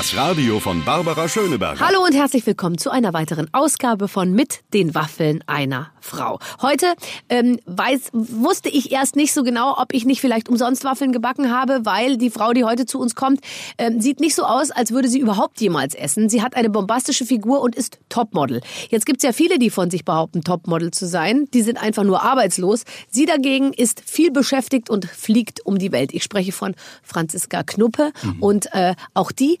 Das Radio von Barbara Schöneberger. Hallo und herzlich willkommen zu einer weiteren Ausgabe von Mit den Waffeln einer Frau. Heute ähm, weiß, wusste ich erst nicht so genau, ob ich nicht vielleicht umsonst Waffeln gebacken habe, weil die Frau, die heute zu uns kommt, ähm, sieht nicht so aus, als würde sie überhaupt jemals essen. Sie hat eine bombastische Figur und ist Topmodel. Jetzt gibt's ja viele, die von sich behaupten, Topmodel zu sein. Die sind einfach nur arbeitslos. Sie dagegen ist viel beschäftigt und fliegt um die Welt. Ich spreche von Franziska Knuppe mhm. und äh, auch die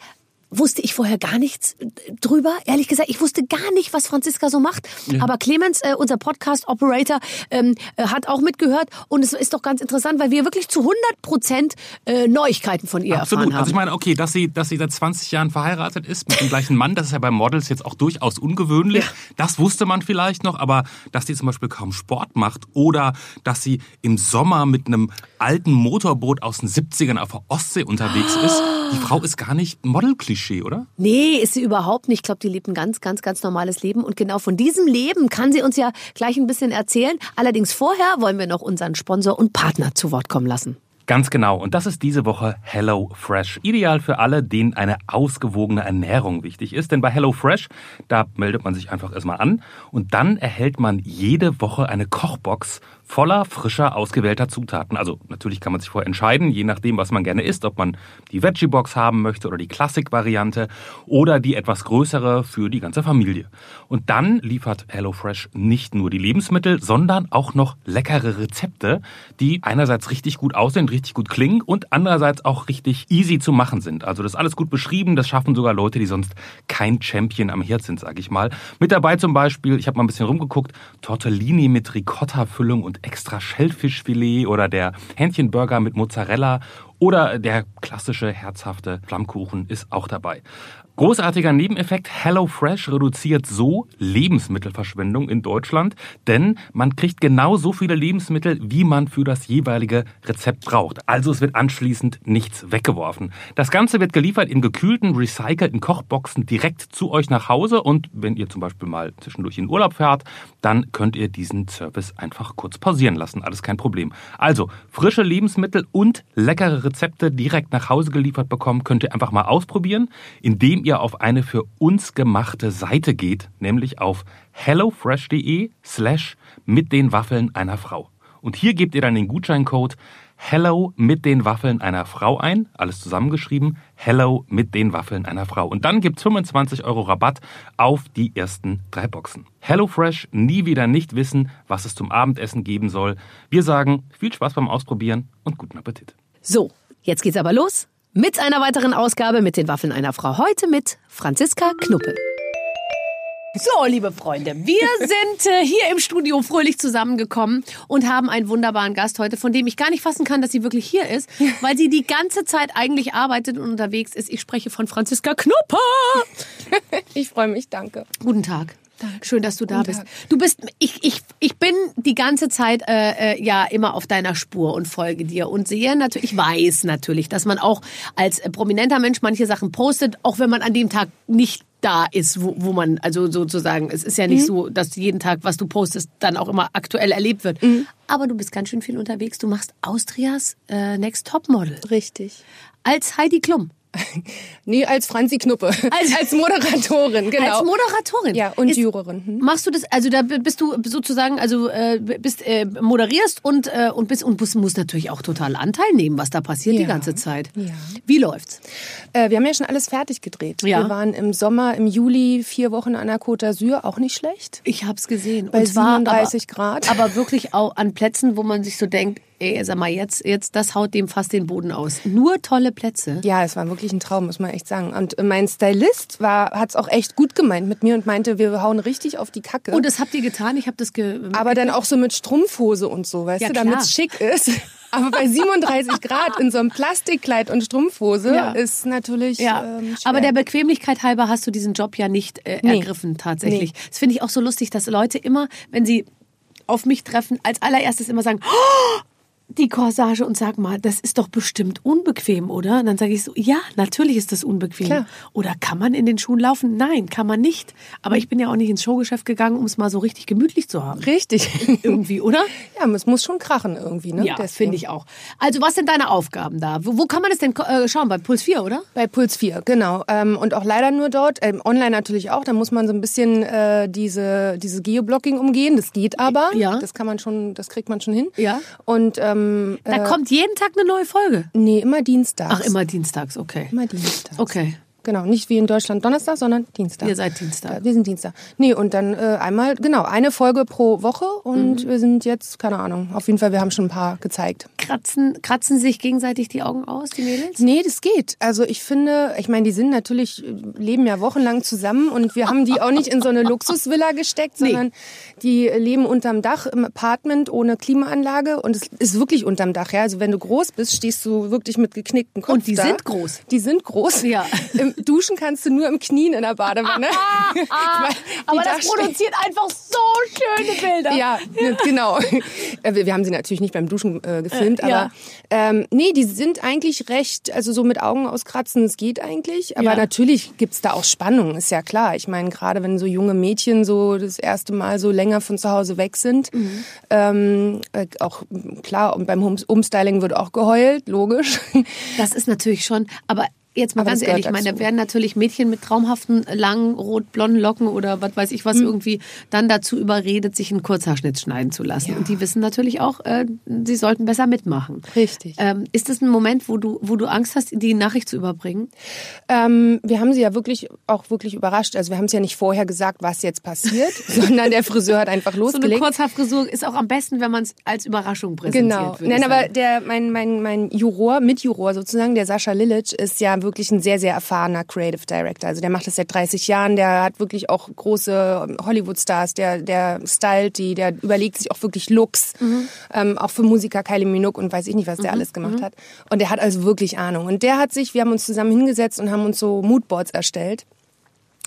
wusste ich vorher gar nichts drüber. Ehrlich gesagt, ich wusste gar nicht, was Franziska so macht. Ja. Aber Clemens, äh, unser Podcast-Operator, ähm, äh, hat auch mitgehört. Und es ist doch ganz interessant, weil wir wirklich zu 100 Prozent äh, Neuigkeiten von ihr Absolut. erfahren haben. Also ich meine, okay, dass sie, dass sie seit 20 Jahren verheiratet ist mit dem gleichen Mann, das ist ja bei Models jetzt auch durchaus ungewöhnlich. Ja. Das wusste man vielleicht noch. Aber dass sie zum Beispiel kaum Sport macht oder dass sie im Sommer mit einem alten Motorboot aus den 70ern auf der Ostsee unterwegs ist, die Frau ist gar nicht Model-Klischee. Klischee, oder? Nee, ist sie überhaupt nicht. Ich glaube, die lebt ein ganz, ganz, ganz normales Leben. Und genau von diesem Leben kann sie uns ja gleich ein bisschen erzählen. Allerdings vorher wollen wir noch unseren Sponsor und Partner zu Wort kommen lassen. Ganz genau. Und das ist diese Woche Hello Fresh. Ideal für alle, denen eine ausgewogene Ernährung wichtig ist. Denn bei Hello Fresh, da meldet man sich einfach erstmal an und dann erhält man jede Woche eine Kochbox voller frischer, ausgewählter Zutaten. Also natürlich kann man sich vorher entscheiden, je nachdem, was man gerne isst, ob man die Veggie-Box haben möchte oder die Classic-Variante oder die etwas größere für die ganze Familie. Und dann liefert HelloFresh nicht nur die Lebensmittel, sondern auch noch leckere Rezepte, die einerseits richtig gut aussehen, richtig gut klingen und andererseits auch richtig easy zu machen sind. Also das ist alles gut beschrieben, das schaffen sogar Leute, die sonst kein Champion am Herd sind, sage ich mal. Mit dabei zum Beispiel, ich habe mal ein bisschen rumgeguckt, Tortellini mit Ricotta-Füllung und extra Schellfischfilet oder der Hähnchenburger mit Mozzarella oder der klassische herzhafte Flammkuchen ist auch dabei. Großartiger Nebeneffekt, HelloFresh reduziert so Lebensmittelverschwendung in Deutschland, denn man kriegt genau so viele Lebensmittel, wie man für das jeweilige Rezept braucht. Also es wird anschließend nichts weggeworfen. Das Ganze wird geliefert in gekühlten, recycelten Kochboxen direkt zu euch nach Hause und wenn ihr zum Beispiel mal zwischendurch in Urlaub fährt, dann könnt ihr diesen Service einfach kurz pausieren lassen. Alles kein Problem. Also frische Lebensmittel und leckere Rezepte direkt nach Hause geliefert bekommen, könnt ihr einfach mal ausprobieren, indem ihr ihr auf eine für uns gemachte Seite geht, nämlich auf hellofresh.de slash mit den Waffeln einer Frau. Und hier gebt ihr dann den Gutscheincode Hello mit den Waffeln einer Frau ein, alles zusammengeschrieben, Hello mit den Waffeln einer Frau. Und dann gibt's 25 Euro Rabatt auf die ersten drei Boxen. HelloFresh, nie wieder nicht wissen, was es zum Abendessen geben soll. Wir sagen viel Spaß beim Ausprobieren und guten Appetit. So, jetzt geht's aber los mit einer weiteren Ausgabe mit den Waffeln einer Frau. Heute mit Franziska Knuppel. So, liebe Freunde, wir sind äh, hier im Studio fröhlich zusammengekommen und haben einen wunderbaren Gast heute, von dem ich gar nicht fassen kann, dass sie wirklich hier ist, weil sie die ganze Zeit eigentlich arbeitet und unterwegs ist. Ich spreche von Franziska Knupper. Ich freue mich, danke. Guten Tag. Danke. Schön, dass du da bist. Du bist, ich, ich, ich bin die ganze Zeit äh, äh, ja immer auf deiner Spur und folge dir und sehe natürlich, ich weiß natürlich, dass man auch als prominenter Mensch manche Sachen postet, auch wenn man an dem Tag nicht da ist, wo, wo man, also sozusagen, es ist ja nicht mhm. so, dass jeden Tag, was du postest, dann auch immer aktuell erlebt wird. Mhm. Aber du bist ganz schön viel unterwegs. Du machst Austrias äh, Next Top Model. Richtig. Als Heidi Klum. nee, als Franzi Knuppe. Als, als Moderatorin, genau. Als Moderatorin. Ja, und ist, Jurorin. Hm. Machst du das, also da bist du sozusagen, also äh, bist äh, moderierst und äh, und bist und musst, musst natürlich auch total Anteil nehmen, was da passiert ja. die ganze Zeit. Ja. Wie läuft's? Äh, wir haben ja schon alles fertig gedreht. Ja. Wir waren im Sommer, im Juli vier Wochen an der Côte d'Azur, auch nicht schlecht. Ich hab's gesehen. Bei und 37 aber, Grad. Aber wirklich auch an Plätzen, wo man sich so denkt, ey, sag mal, jetzt, jetzt, das haut dem fast den Boden aus. Nur tolle Plätze. Ja, es war wirklich ein Traum, muss man echt sagen. Und mein Stylist war, hat's auch echt gut gemeint mit mir und meinte, wir hauen richtig auf die Kacke. Und das habt ihr getan? Ich habe das ge Aber dann auch so mit Strumpfhose und so, weißt ja, du, damit es schick ist. Aber bei 37 Grad in so einem Plastikkleid und Strumpfhose ja. ist natürlich. Ja. Ähm, Aber der Bequemlichkeit halber hast du diesen Job ja nicht äh, nee. ergriffen, tatsächlich. Nee. Das finde ich auch so lustig, dass Leute immer, wenn sie auf mich treffen, als allererstes immer sagen, oh, die Corsage und sag mal, das ist doch bestimmt unbequem, oder? Und dann sage ich so, ja, natürlich ist das unbequem. Klar. Oder kann man in den Schuhen laufen? Nein, kann man nicht. Aber ich bin ja auch nicht ins Showgeschäft gegangen, um es mal so richtig gemütlich zu haben. Richtig. irgendwie, oder? Ja, es muss schon krachen irgendwie, ne? Ja, finde ich auch. Also, was sind deine Aufgaben da? Wo, wo kann man das denn äh, schauen? Bei Puls 4, oder? Bei Puls 4, genau. Ähm, und auch leider nur dort. Ähm, online natürlich auch. Da muss man so ein bisschen äh, diese, diese Geoblocking umgehen. Das geht aber. Ja. Das kann man schon, das kriegt man schon hin. Ja. Und ähm, da äh, kommt jeden Tag eine neue Folge. Nee, immer dienstags. Ach, immer dienstags, okay. Immer dienstags. Okay. Genau, nicht wie in Deutschland Donnerstag, sondern Dienstag. Ihr seid Dienstag. Ja, wir sind Dienstag. Nee, und dann äh, einmal, genau, eine Folge pro Woche und mhm. wir sind jetzt, keine Ahnung, auf jeden Fall, wir haben schon ein paar gezeigt. Kratzen, kratzen sich gegenseitig die Augen aus, die Mädels? Nee, das geht. Also ich finde, ich meine, die sind natürlich, leben ja wochenlang zusammen und wir haben die auch nicht in so eine Luxusvilla gesteckt, sondern nee. die leben unterm Dach im Apartment ohne Klimaanlage und es ist wirklich unterm Dach, ja. Also wenn du groß bist, stehst du wirklich mit geknickten Kopf Und die da. sind groß. Die sind groß. Ja. Duschen kannst du nur im Knien in der Badewanne. Ah, ah, aber das produziert einfach so schöne Bilder. Ja, genau. Äh, wir haben sie natürlich nicht beim Duschen äh, gefilmt, äh, aber ja. ähm, nee, die sind eigentlich recht, also so mit Augen auskratzen, es geht eigentlich. Aber ja. natürlich gibt's da auch Spannung, ist ja klar. Ich meine, gerade wenn so junge Mädchen so das erste Mal so länger von zu Hause weg sind, mhm. ähm, äh, auch klar, und beim Umstyling wird auch geheult, logisch. Das ist natürlich schon, aber Jetzt mal Aber ganz ehrlich, ich meine, da werden natürlich Mädchen mit traumhaften, langen, rot-blonden Locken oder was weiß ich was mhm. irgendwie dann dazu überredet, sich einen Kurzhaarschnitt schneiden zu lassen. Ja. Und die wissen natürlich auch, äh, sie sollten besser mitmachen. Richtig. Ähm, ist das ein Moment, wo du, wo du Angst hast, die Nachricht zu überbringen? Ähm, wir haben sie ja wirklich auch wirklich überrascht. Also wir haben es ja nicht vorher gesagt, was jetzt passiert, sondern der Friseur hat einfach losgelegt. So eine Kurzhaarfrisur ist auch am besten, wenn man es als Überraschung präsentiert. Genau. Nein, aber der, mein, mein, mein Juror, Mitjuror sozusagen, der Sascha Lilic, ist ja wirklich ein sehr, sehr erfahrener Creative Director. Also der macht das seit 30 Jahren, der hat wirklich auch große Hollywood-Stars, der, der stylt die, der überlegt sich auch wirklich Looks, mhm. ähm, auch für Musiker Kylie Minogue und weiß ich nicht, was der mhm. alles gemacht mhm. hat. Und der hat also wirklich Ahnung. Und der hat sich, wir haben uns zusammen hingesetzt und haben uns so Moodboards erstellt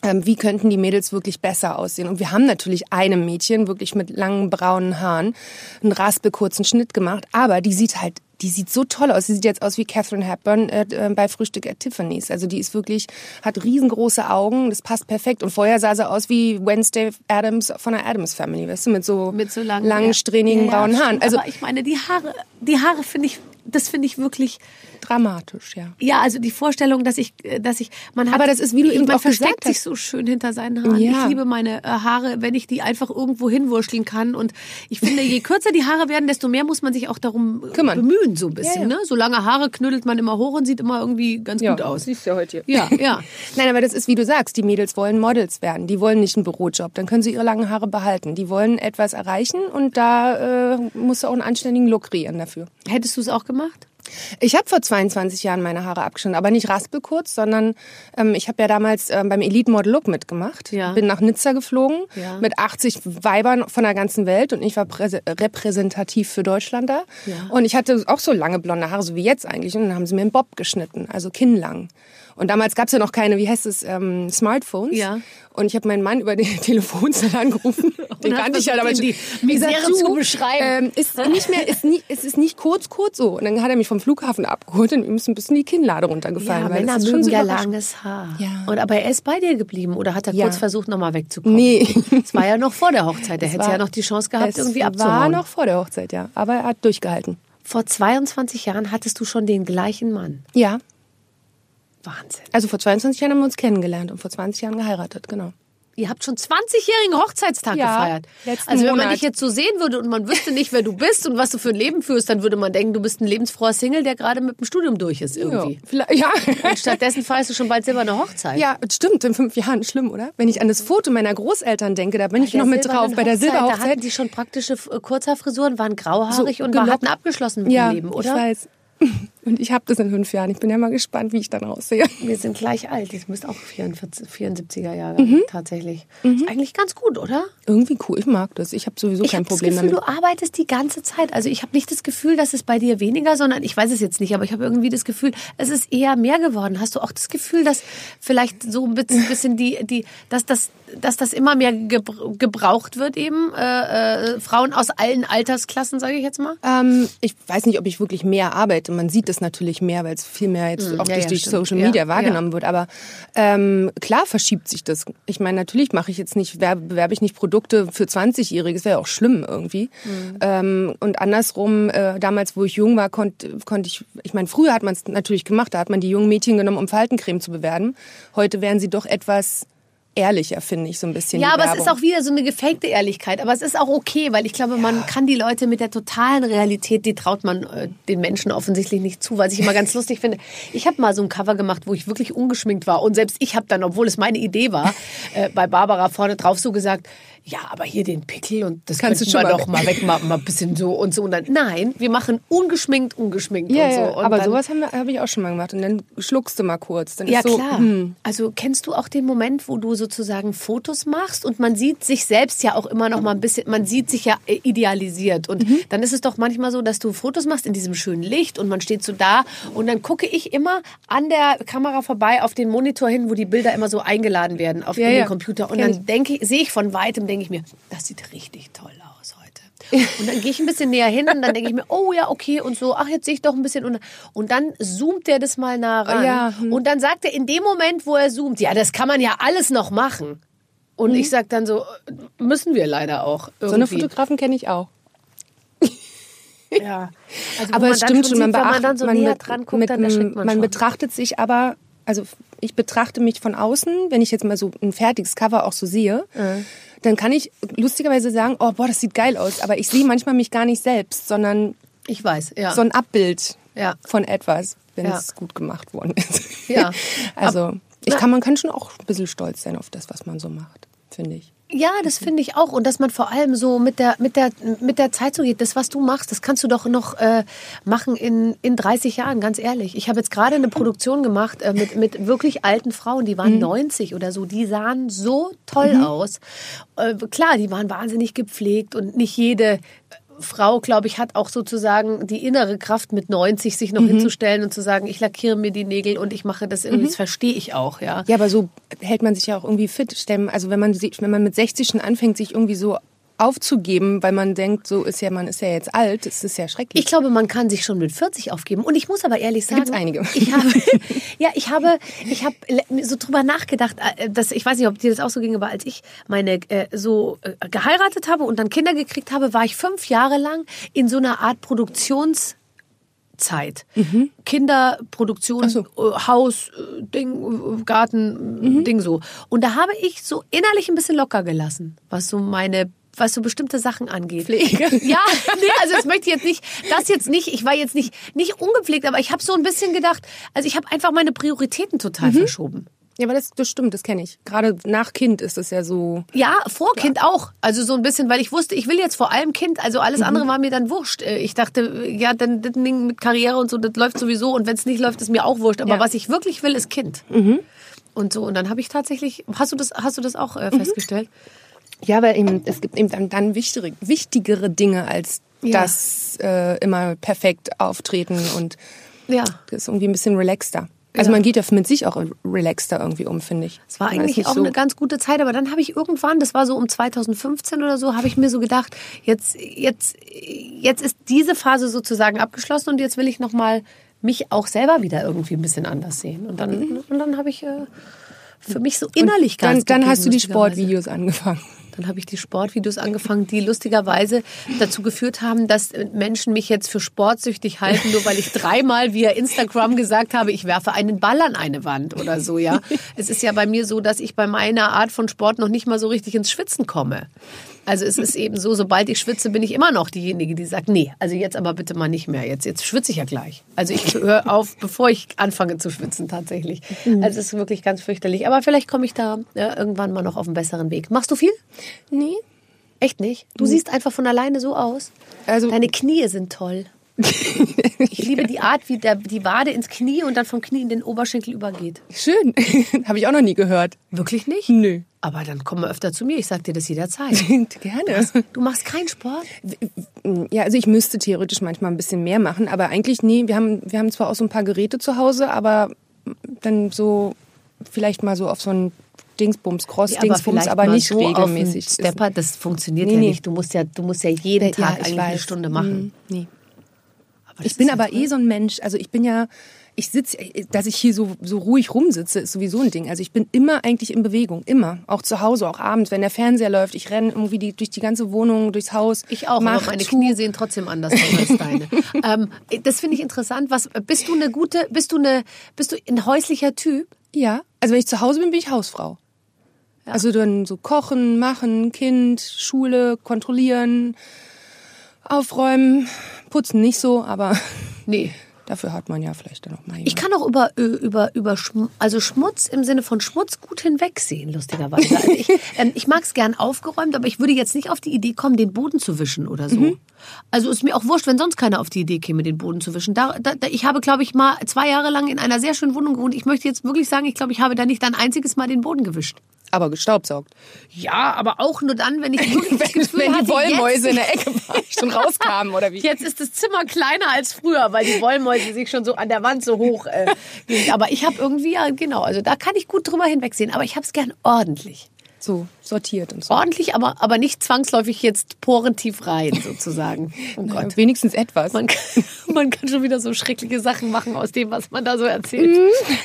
ähm, wie könnten die Mädels wirklich besser aussehen. Und wir haben natürlich einem Mädchen wirklich mit langen braunen Haaren einen raspelkurzen Schnitt gemacht, aber die sieht halt die sieht so toll aus. Sie sieht jetzt aus wie Catherine Hepburn äh, äh, bei Frühstück at Tiffany's. Also die ist wirklich, hat riesengroße Augen, das passt perfekt. Und vorher sah sie aus wie Wednesday Adams von der Adams Family, weißt du, mit so, mit so langen, langen, strähnigen ja, ja, braunen Haaren. Also, aber ich meine, die Haare, die Haare finde ich das finde ich wirklich dramatisch, ja. Ja, also die Vorstellung, dass ich, dass ich, man hat, aber das ist wie du eben man auch versteckt sich so schön hinter seinen Haaren. Ja. Ich liebe meine äh, Haare, wenn ich die einfach irgendwo hinwurschteln kann. Und ich finde, je kürzer die Haare werden, desto mehr muss man sich auch darum Kümmern. bemühen, so ein bisschen. Ja, ja. Ne? So lange Haare knüttelt man immer hoch und sieht immer irgendwie ganz gut aus. Siehst du ja heute. Ja, ja. Nein, aber das ist wie du sagst, die Mädels wollen Models werden. Die wollen nicht einen Bürojob. Dann können sie ihre langen Haare behalten. Die wollen etwas erreichen und da äh, musst du auch einen anständigen Look kreieren dafür. Hättest du es auch gemacht? Ich habe vor 22 Jahren meine Haare abgeschnitten, aber nicht raspelkurz, sondern ähm, ich habe ja damals ähm, beim Elite Model Look mitgemacht. Ja. Bin nach Nizza geflogen ja. mit 80 Weibern von der ganzen Welt und ich war repräsentativ für Deutschland da. Ja. Und ich hatte auch so lange blonde Haare, so wie jetzt eigentlich. Und dann haben sie mir einen Bob geschnitten, also kinnlang. Und damals gab es ja noch keine, wie heißt es, ähm, Smartphones. Ja. Und ich habe meinen Mann über die Telefonzelle angerufen. Den kannte ich ja damals schon. Die Misere zu beschreiben. Ähm, ist nicht mehr, ist nie, es ist nicht kurz, kurz so. Und dann hat er mich vom Flughafen abgeholt und ihm ist ein bisschen die Kinnlade runtergefallen. Ja, weil Männer mögen so ja langes Haar. Ja. Und aber er ist bei dir geblieben oder hat er ja. kurz versucht, nochmal wegzukommen? Nee. Es war ja noch vor der Hochzeit. Er hätte ja noch die Chance gehabt, irgendwie abzuhauen. war noch vor der Hochzeit, ja. Aber er hat durchgehalten. Vor 22 Jahren hattest du schon den gleichen Mann. Ja. Wahnsinn. Also vor 22 Jahren haben wir uns kennengelernt und vor 20 Jahren geheiratet, genau. Ihr habt schon 20-jährigen Hochzeitstag ja, gefeiert. Also wenn Monat. man dich jetzt so sehen würde und man wüsste nicht, wer du bist und was du für ein Leben führst, dann würde man denken, du bist ein lebensfroher Single, der gerade mit dem Studium durch ist irgendwie. Ja. ja. Und stattdessen feierst du schon bald silberne Hochzeit. Ja, stimmt. In fünf Jahren schlimm, oder? Wenn ich an das Foto meiner Großeltern denke, da bin bei ich noch mit drauf. Bei der Silberhochzeit. Da hatten die schon praktische Kurzhaarfrisuren, waren grauhaarig so, und hatten abgeschlossen mit ja, dem Leben, oder? ich weiß. Und ich habe das in fünf Jahren. Ich bin ja mal gespannt, wie ich dann aussehe. Wir sind gleich alt. Ich müsste auch 44, 74er Jahre mhm. tatsächlich. Mhm. Ist eigentlich ganz gut, oder? Irgendwie cool. Ich mag das. Ich habe sowieso ich kein Problem das Gefühl, damit. Du arbeitest die ganze Zeit. Also ich habe nicht das Gefühl, dass es bei dir weniger, sondern ich weiß es jetzt nicht, aber ich habe irgendwie das Gefühl, es ist eher mehr geworden. Hast du auch das Gefühl, dass vielleicht so ein bisschen die, die, dass das, dass das immer mehr gebraucht wird eben äh, äh, Frauen aus allen Altersklassen, sage ich jetzt mal? Ähm, ich weiß nicht, ob ich wirklich mehr arbeite. Man sieht es natürlich mehr, weil es viel mehr jetzt hm, auch ja, durch ja, die stimmt. Social Media ja, wahrgenommen wird. Aber ähm, klar verschiebt sich das. Ich meine, natürlich mache ich jetzt nicht, bewerbe ich nicht Produkte für 20-Jährige. Das wäre auch schlimm irgendwie. Mhm. Ähm, und andersrum, äh, damals, wo ich jung war, konnte konnt ich, ich meine, früher hat man es natürlich gemacht. Da hat man die jungen Mädchen genommen, um Faltencreme zu bewerben. Heute wären sie doch etwas ehrlicher, finde ich, so ein bisschen. Ja, aber Werbung. es ist auch wieder so eine gefakte Ehrlichkeit. Aber es ist auch okay, weil ich glaube, ja. man kann die Leute mit der totalen Realität, die traut man äh, den Menschen offensichtlich nicht zu, was ich immer ganz lustig finde. Ich habe mal so ein Cover gemacht, wo ich wirklich ungeschminkt war. Und selbst ich habe dann, obwohl es meine Idee war, äh, bei Barbara vorne drauf so gesagt, ja, aber hier den Pickel und das kannst du schon mal doch mal wegmachen, mal ein bisschen so und so. Und dann, nein, wir machen ungeschminkt, ungeschminkt ja, und so. Ja, und aber sowas habe hab ich auch schon mal gemacht. Und dann schluckst du mal kurz. Dann ja, so, klar. Hm. Also kennst du auch den Moment, wo du sozusagen Fotos machst und man sieht sich selbst ja auch immer noch mal ein bisschen, man sieht sich ja idealisiert. Und mhm. dann ist es doch manchmal so, dass du Fotos machst in diesem schönen Licht und man steht so da und dann gucke ich immer an der Kamera vorbei auf den Monitor hin, wo die Bilder immer so eingeladen werden auf ja, den Computer. Und dann denke sehe ich von weitem, denke ich mir, das sieht richtig toll aus heute. Und dann gehe ich ein bisschen näher hin und dann denke ich mir, oh ja, okay und so, ach, jetzt sehe ich doch ein bisschen. Und, und dann zoomt der das mal nah ran. Ja. Hm. Und dann sagt er in dem Moment, wo er zoomt, ja, das kann man ja alles noch machen. Und mhm. ich sage dann so, müssen wir leider auch. Irgendwie. So eine Fotografen kenne ich auch. Ja. Also, aber es stimmt schon, man, beacht, man dann so man, näher dran guckt, mit, dann man, man betrachtet sich aber, also ich betrachte mich von außen, wenn ich jetzt mal so ein fertiges Cover auch so sehe, mhm dann kann ich lustigerweise sagen, oh boah, das sieht geil aus, aber ich sehe manchmal mich gar nicht selbst, sondern ich weiß, ja. so ein Abbild ja. von etwas, wenn ja. es gut gemacht worden ist. Ja. also ich kann, man kann schon auch ein bisschen stolz sein auf das, was man so macht, finde ich. Ja, das finde ich auch. Und dass man vor allem so mit der, mit der, mit der Zeit so geht, das, was du machst, das kannst du doch noch äh, machen in, in 30 Jahren, ganz ehrlich. Ich habe jetzt gerade eine Produktion gemacht äh, mit, mit wirklich alten Frauen, die waren mhm. 90 oder so, die sahen so toll mhm. aus. Äh, klar, die waren wahnsinnig gepflegt und nicht jede Frau, glaube ich, hat auch sozusagen die innere Kraft mit 90 sich noch mhm. hinzustellen und zu sagen, ich lackiere mir die Nägel und ich mache das irgendwie. Mhm. Das verstehe ich auch, ja. Ja, aber so hält man sich ja auch irgendwie fit. Also wenn man, wenn man mit 60 schon anfängt, sich irgendwie so aufzugeben, weil man denkt, so ist ja, man ist ja jetzt alt, das ist ja schrecklich. Ich glaube, man kann sich schon mit 40 aufgeben. Und ich muss aber ehrlich sagen, da einige. Ich habe, ja, ich habe, ich habe so drüber nachgedacht, äh, dass ich weiß nicht, ob dir das auch so ging, aber als ich meine äh, so äh, geheiratet habe und dann Kinder gekriegt habe, war ich fünf Jahre lang in so einer Art Produktions Zeit. Mhm. Kinderproduktion, so. Äh, Haus, Ding, Garten, mhm. Ding so. Und da habe ich so innerlich ein bisschen locker gelassen, was so meine was so bestimmte Sachen angeht. Pflege. Ja, nee, also das möchte ich jetzt nicht, das jetzt nicht, ich war jetzt nicht, nicht ungepflegt, aber ich habe so ein bisschen gedacht, also ich habe einfach meine Prioritäten total mhm. verschoben. Ja, aber das, das stimmt, das kenne ich. Gerade nach Kind ist es ja so. Ja, vor Kind ja. auch. Also so ein bisschen, weil ich wusste, ich will jetzt vor allem Kind. Also alles mhm. andere war mir dann wurscht. Äh, ich dachte, ja, dann das Ding mit Karriere und so, das läuft sowieso. Und wenn es nicht läuft, ist mir auch wurscht. Aber ja. was ich wirklich will, ist Kind. Mhm. Und so. Und dann habe ich tatsächlich, hast du das, hast du das auch äh, mhm. Ja, weil eben, es gibt eben dann, dann wichtigere, wichtigere Dinge als ja. das äh, immer perfekt auftreten und ja. das ist irgendwie ein bisschen relaxter. Also ja. man geht ja mit sich auch relaxter irgendwie um, finde ich. Es war eigentlich auch so eine ganz gute Zeit, aber dann habe ich irgendwann, das war so um 2015 oder so, habe ich mir so gedacht, jetzt, jetzt, jetzt ist diese Phase sozusagen abgeschlossen und jetzt will ich nochmal mich auch selber wieder irgendwie ein bisschen anders sehen. Und dann, mhm. und dann habe ich äh, für mich so innerlich ganz. Dann, dann hast du die Sportvideos angefangen. Dann habe ich die Sportvideos angefangen, die lustigerweise dazu geführt haben, dass Menschen mich jetzt für sportsüchtig halten, nur weil ich dreimal via Instagram gesagt habe, ich werfe einen Ball an eine Wand oder so, ja. Es ist ja bei mir so, dass ich bei meiner Art von Sport noch nicht mal so richtig ins Schwitzen komme. Also es ist eben so, sobald ich schwitze, bin ich immer noch diejenige, die sagt, nee, also jetzt aber bitte mal nicht mehr. Jetzt, jetzt schwitze ich ja gleich. Also ich höre auf, bevor ich anfange zu schwitzen tatsächlich. Mhm. Also es ist wirklich ganz fürchterlich. Aber vielleicht komme ich da ja, irgendwann mal noch auf einen besseren Weg. Machst du viel? Nee. Echt nicht? Du mhm. siehst einfach von alleine so aus. Also, Deine Knie sind toll. Ich liebe die Art, wie der, die Wade ins Knie und dann vom Knie in den Oberschenkel übergeht. Schön. Habe ich auch noch nie gehört. Wirklich nicht? Nö. Aber dann komm mal öfter zu mir. Ich sag dir das jederzeit. Gerne. Du machst keinen Sport? Ja, also ich müsste theoretisch manchmal ein bisschen mehr machen, aber eigentlich nee. Wir haben, wir haben zwar auch so ein paar Geräte zu Hause, aber dann so vielleicht mal so auf so ein Dingsbums, Cross-Dingsbums, aber, mal nicht so regelmäßig. Stepper, das funktioniert Nee, ja nee. nicht. Du musst ja, du musst ja jeden Tag ja, eine Stunde machen. Mm, Nee. Aber Ich bin ja aber toll. eh so ein Mensch, also ich bin ja, ich sitze, dass ich hier so, so ruhig rumsitze, ist sowieso ein Ding. Also ich bin immer eigentlich in Bewegung, immer. Auch zu Hause, auch abends, wenn der Fernseher läuft. Ich renne irgendwie die, durch die ganze Wohnung, durchs Haus. Ich auch, aber meine zu. Knie sehen trotzdem anders aus als deine. ähm, das finde ich interessant. Was bist du eine gute, bist du eine, bist du ein häuslicher Typ? Ja, also wenn ich zu Hause bin, bin ich Hausfrau. Also dann so kochen, machen, Kind, Schule, kontrollieren, aufräumen, putzen nicht so, aber Nee. dafür hat man ja vielleicht dann auch mal Ich kann auch über, über, über Schm also Schmutz im Sinne von Schmutz gut hinwegsehen, lustigerweise. Also ich ähm, ich mag es gern aufgeräumt, aber ich würde jetzt nicht auf die Idee kommen, den Boden zu wischen oder so. Also ist mir auch wurscht, wenn sonst keiner auf die Idee käme, den Boden zu wischen. Da, da, ich habe, glaube ich, mal zwei Jahre lang in einer sehr schönen Wohnung gewohnt. Ich möchte jetzt wirklich sagen, ich glaube, ich habe da nicht ein einziges Mal den Boden gewischt. Aber gestaubsaugt. Ja, aber auch nur dann, wenn ich Gefühl wenn hatte, die Wollmäuse in der Ecke waren, schon rauskamen oder wie? Jetzt ist das Zimmer kleiner als früher, weil die Wollmäuse sich schon so an der Wand so hoch. Äh, aber ich habe irgendwie, ja, genau, also da kann ich gut drüber hinwegsehen. Aber ich habe es gern ordentlich. So sortiert und so. Ordentlich, aber, aber nicht zwangsläufig jetzt porentief rein, sozusagen. Oh Gott. Ja, wenigstens etwas. Man kann, man kann schon wieder so schreckliche Sachen machen aus dem, was man da so erzählt.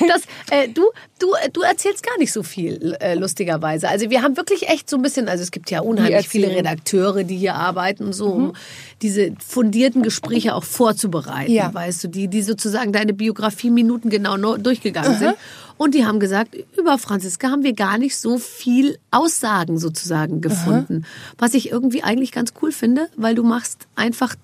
Das, äh, du, du, du erzählst gar nicht so viel, äh, lustigerweise. Also wir haben wirklich echt so ein bisschen, also es gibt ja unheimlich viele. Redakteure, die hier arbeiten und so, um diese fundierten Gespräche auch vorzubereiten, Ja. weißt du, die, die sozusagen deine Biografie minutengenau durchgegangen sind. Und die haben gesagt, über Franziska haben wir gar nicht so viel Aussagen sozusagen gefunden. Was ich irgendwie eigentlich ganz cool finde, weil du machst einfach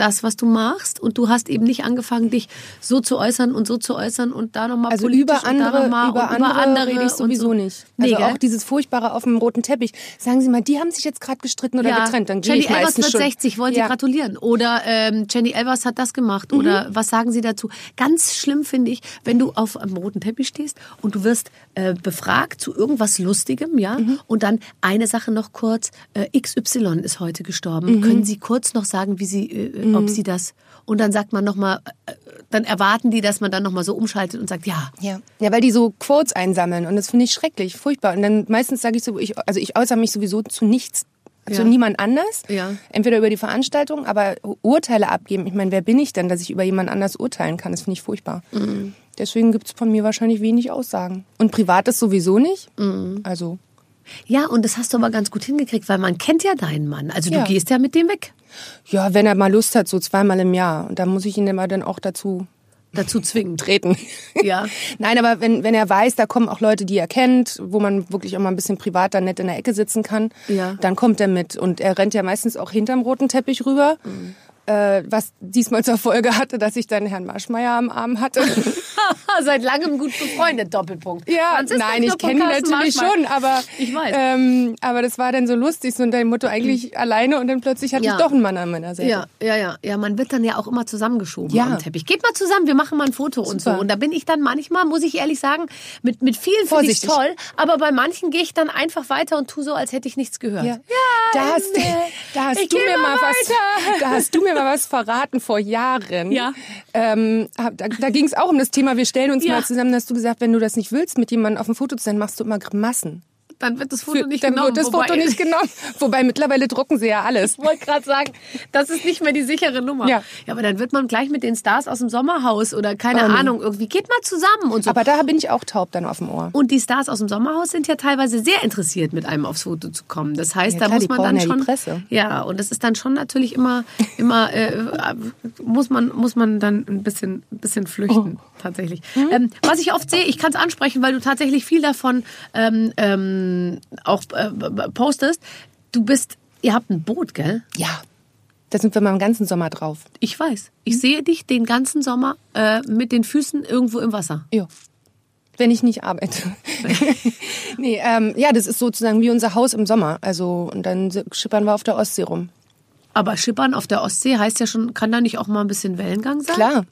das, was du machst und du hast eben nicht angefangen, dich so zu äußern und so zu äußern und da nochmal Also politisch über und da andere, noch mal über und andere, rede ich sowieso so. nicht. Nee, Also gell? auch dieses Furchtbare auf dem roten Teppich. Sagen Sie mal, die haben sich jetzt gerade gestritten oder getrennt. Dann gehe Jenny ich Elvers wird schon. 60, wollen Sie Ja. gratulieren. Oder ähm, Jenny Elvers hat das gemacht. Oder was sagen Sie dazu? Ganz schlimm finde ich, wenn du auf einem roten Teppich stehst und du wirst äh, befragt zu irgendwas Lustigem, ja, und dann eine Sache noch kurz, äh, XY ist heute gestorben. Können Sie kurz noch sagen, wie Sie, äh, ob Sie das... Und dann sagt man nochmal, äh, dann erwarten die, dass man dann nochmal so umschaltet und sagt, ja, Ja. ja, weil die so Quotes einsammeln und das finde ich schrecklich, furchtbar. Und dann meistens sage ich so, ich, also ich äußere mich sowieso zu nichts, zu Ja. niemand anders. Ja. Entweder über die Veranstaltung, aber Urteile abgeben. Ich meine, wer bin ich denn, dass ich über jemand anders urteilen kann? Das finde ich furchtbar. Mhm. Deswegen gibt's von mir wahrscheinlich wenig Aussagen. Und Privates sowieso nicht. Mhm. Also Ja, und das hast du aber ganz gut hingekriegt, weil man kennt ja deinen Mann. Also du Ja. gehst ja mit dem weg. Ja, wenn er mal Lust hat, so zweimal im Jahr. Und da muss ich ihn immer dann auch dazu Dazu zwingen. treten. Ja. Nein, aber wenn, wenn er weiß, da kommen auch Leute, die er kennt, wo man wirklich auch mal ein bisschen privater nett in der Ecke sitzen kann, Ja. dann kommt er mit. Und er rennt ja meistens auch hinterm roten Teppich rüber. Mhm. Äh, was diesmal zur Folge hatte, dass ich dann Herrn Marschmeier am Arm hatte. Seit langem gut befreundet, Doppelpunkt. ja, Franziska nein, ich kenne ihn Carsten natürlich Marschmeier. schon, aber Ich weiß. Ähm, aber das war dann so lustig, so dein Motto eigentlich alleine und dann plötzlich hatte Ja. ich doch einen Mann an meiner Seite. Ja, ja, ja, ja. Man wird dann ja auch immer zusammengeschoben Ja. am Teppich. Geht mal zusammen, wir machen mal ein Foto und so. Super. Und da bin ich dann manchmal, muss ich ehrlich sagen, mit, mit vielen finde ich toll, aber bei manchen gehe ich dann einfach weiter und tu so, als hätte ich nichts gehört. Ja. da hast, da hast Ich du mir mal was, da hast du mir mal was verraten vor Jahren. Ja. Ähm, da da ging es auch um das Thema, wir stellen uns Ja. mal zusammen, hast du gesagt, wenn du das nicht willst, mit jemandem auf dem Foto zu sein, machst du immer Grimassen. Dann wird das Foto Für- nicht dann genommen. wird das wobei- Foto nicht genommen. Wobei mittlerweile drucken sie ja alles. Ich wollte gerade sagen, das ist nicht mehr die sichere Nummer. Ja. ja, aber dann wird man gleich mit den Stars aus dem Sommerhaus oder keine nee. Ahnung, irgendwie geht mal zusammen und so. Aber da bin ich auch taub dann auf dem Ohr. Und die Stars aus dem Sommerhaus sind ja teilweise sehr interessiert, mit einem aufs Foto zu kommen. Das heißt, Ja, da klar, muss man dann ja schon. Presse. Ja, und das ist dann schon natürlich immer, immer äh, muss man muss man dann ein bisschen, ein bisschen flüchten Oh. tatsächlich. Hm? Ähm, was ich oft sehe, ich kann es ansprechen, weil du tatsächlich viel davon ähm, ähm, auch äh, postest. Du bist, ihr habt ein Boot, gell? Ja. Da sind wir mal den ganzen Sommer drauf. Ich weiß. Ich sehe dich den ganzen Sommer äh, mit den Füßen irgendwo im Wasser. Ja. Wenn ich nicht arbeite. nee, ähm, ja, das ist sozusagen wie unser Haus im Sommer. Also, und dann schippern wir auf der Ostsee rum. Aber Schippern auf der Ostsee heißt ja schon, kann da nicht auch mal ein bisschen Wellengang sein? Klar.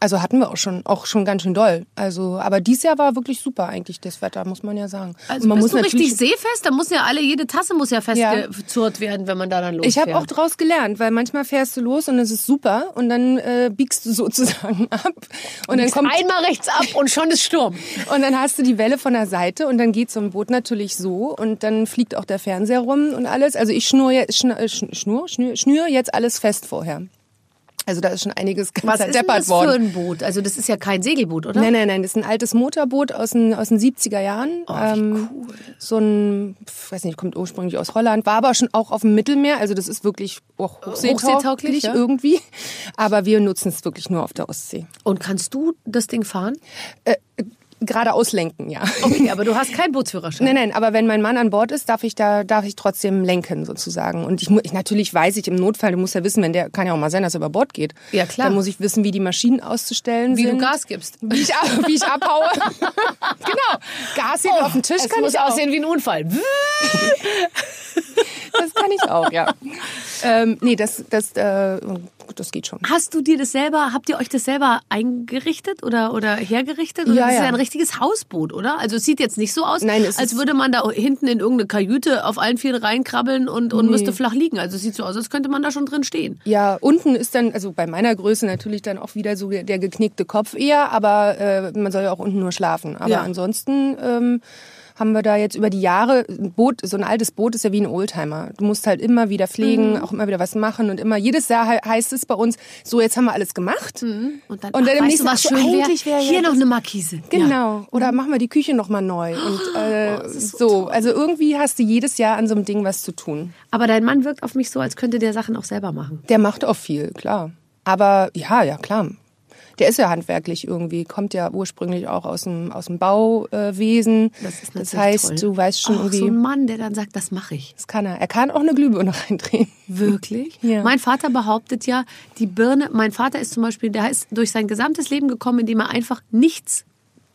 Also hatten wir auch schon, auch schon ganz schön doll. Also, aber dieses Jahr war wirklich super eigentlich das Wetter, muss man ja sagen. Also Und man bist muss du richtig seefest? Da muss ja alle, jede Tasse muss ja festgezurrt werden, wenn man da dann losfährt. Ich habe auch draus gelernt, weil manchmal fährst du los und es ist super und dann äh, biegst du sozusagen ab und dann kommt einmal rechts ab und schon ist Sturm. und dann hast du die Welle von der Seite und dann geht so ein Boot natürlich so und dann fliegt auch der Fernseher rum und alles. Also ich schnur jetzt schn, schn- schnur, schnür, schnür jetzt alles fest vorher. Also da ist schon einiges ganz Was ist denn das für ein Boot? Also das ist ja kein Segelboot, oder? Nein, nein, nein, das ist ein altes Motorboot aus den, aus den 70er Jahren. Oh, ähm, So ein, pf, weiß nicht, kommt ursprünglich aus Holland, war aber schon auch auf dem Mittelmeer. Also das ist wirklich auch hochseetauglich, ja. irgendwie. Aber wir nutzen es wirklich nur auf der Ostsee. Und kannst du das Ding fahren? Gerade auslenken, ja. Okay, aber du hast keinen Bootsführerschein. Nein, nein, aber wenn mein Mann an Bord ist, darf ich da, darf ich trotzdem lenken sozusagen. Und ich, ich natürlich weiß ich im Notfall, du musst ja wissen, wenn der kann ja auch mal sein, dass er über Bord geht. Ja, klar. Dann muss ich wissen, wie die Maschinen auszustellen Wie sind. du Gas gibst. Wie ich, wie ich abhaue. genau. Gas heben auf den Tisch Es kann muss ich auch. aussehen wie ein Unfall. Das kann ich auch, ja. ähm, nee, das, das, äh, das geht schon. Hast du dir das selber, habt ihr euch das selber eingerichtet oder, oder hergerichtet? Oder Ja, das ist ja. ein richtiges Hausboot, oder? Also es sieht jetzt nicht so aus, Nein, es als würde man da hinten in irgendeine Kajüte auf allen Vieren reinkrabbeln und, und müsste flach liegen. Also es sieht so aus, als könnte man da schon drin stehen. Ja, unten ist dann, also bei meiner Größe natürlich dann auch wieder so der, der geknickte Kopf eher, aber äh, man soll ja auch unten nur schlafen. Aber Ja. ansonsten ähm, haben wir da jetzt über die Jahre, ein Boot, so ein altes Boot ist ja wie ein Oldtimer. Du musst halt immer wieder pflegen, Mhm. auch immer wieder was machen und immer, jedes Jahr he- heißt es bei uns, so jetzt haben wir alles gemacht. Und dann, Und dann ach, im nächsten so, schön wäre? eigentlich wär ja Hier noch eine Markise. Ja. Genau. Oder machen wir die Küche nochmal neu. Und äh, so, also irgendwie hast du jedes Jahr an so einem Ding was zu tun. Aber dein Mann wirkt auf mich so, als könnte der Sachen auch selber machen. Der macht auch viel, klar. Aber ja, ja, klar. Der ist ja handwerklich irgendwie, kommt ja ursprünglich auch aus dem, aus dem Bauwesen. Das ist das heißt, toll. du weißt schon Ach, irgendwie, so ein Mann, der dann sagt, das mache ich. das kann er. Er kann auch eine Glühbirne reindrehen. Wirklich? Ja. Mein Vater behauptet ja, die Birne, mein Vater ist zum Beispiel, der ist durch sein gesamtes Leben gekommen, indem er einfach nichts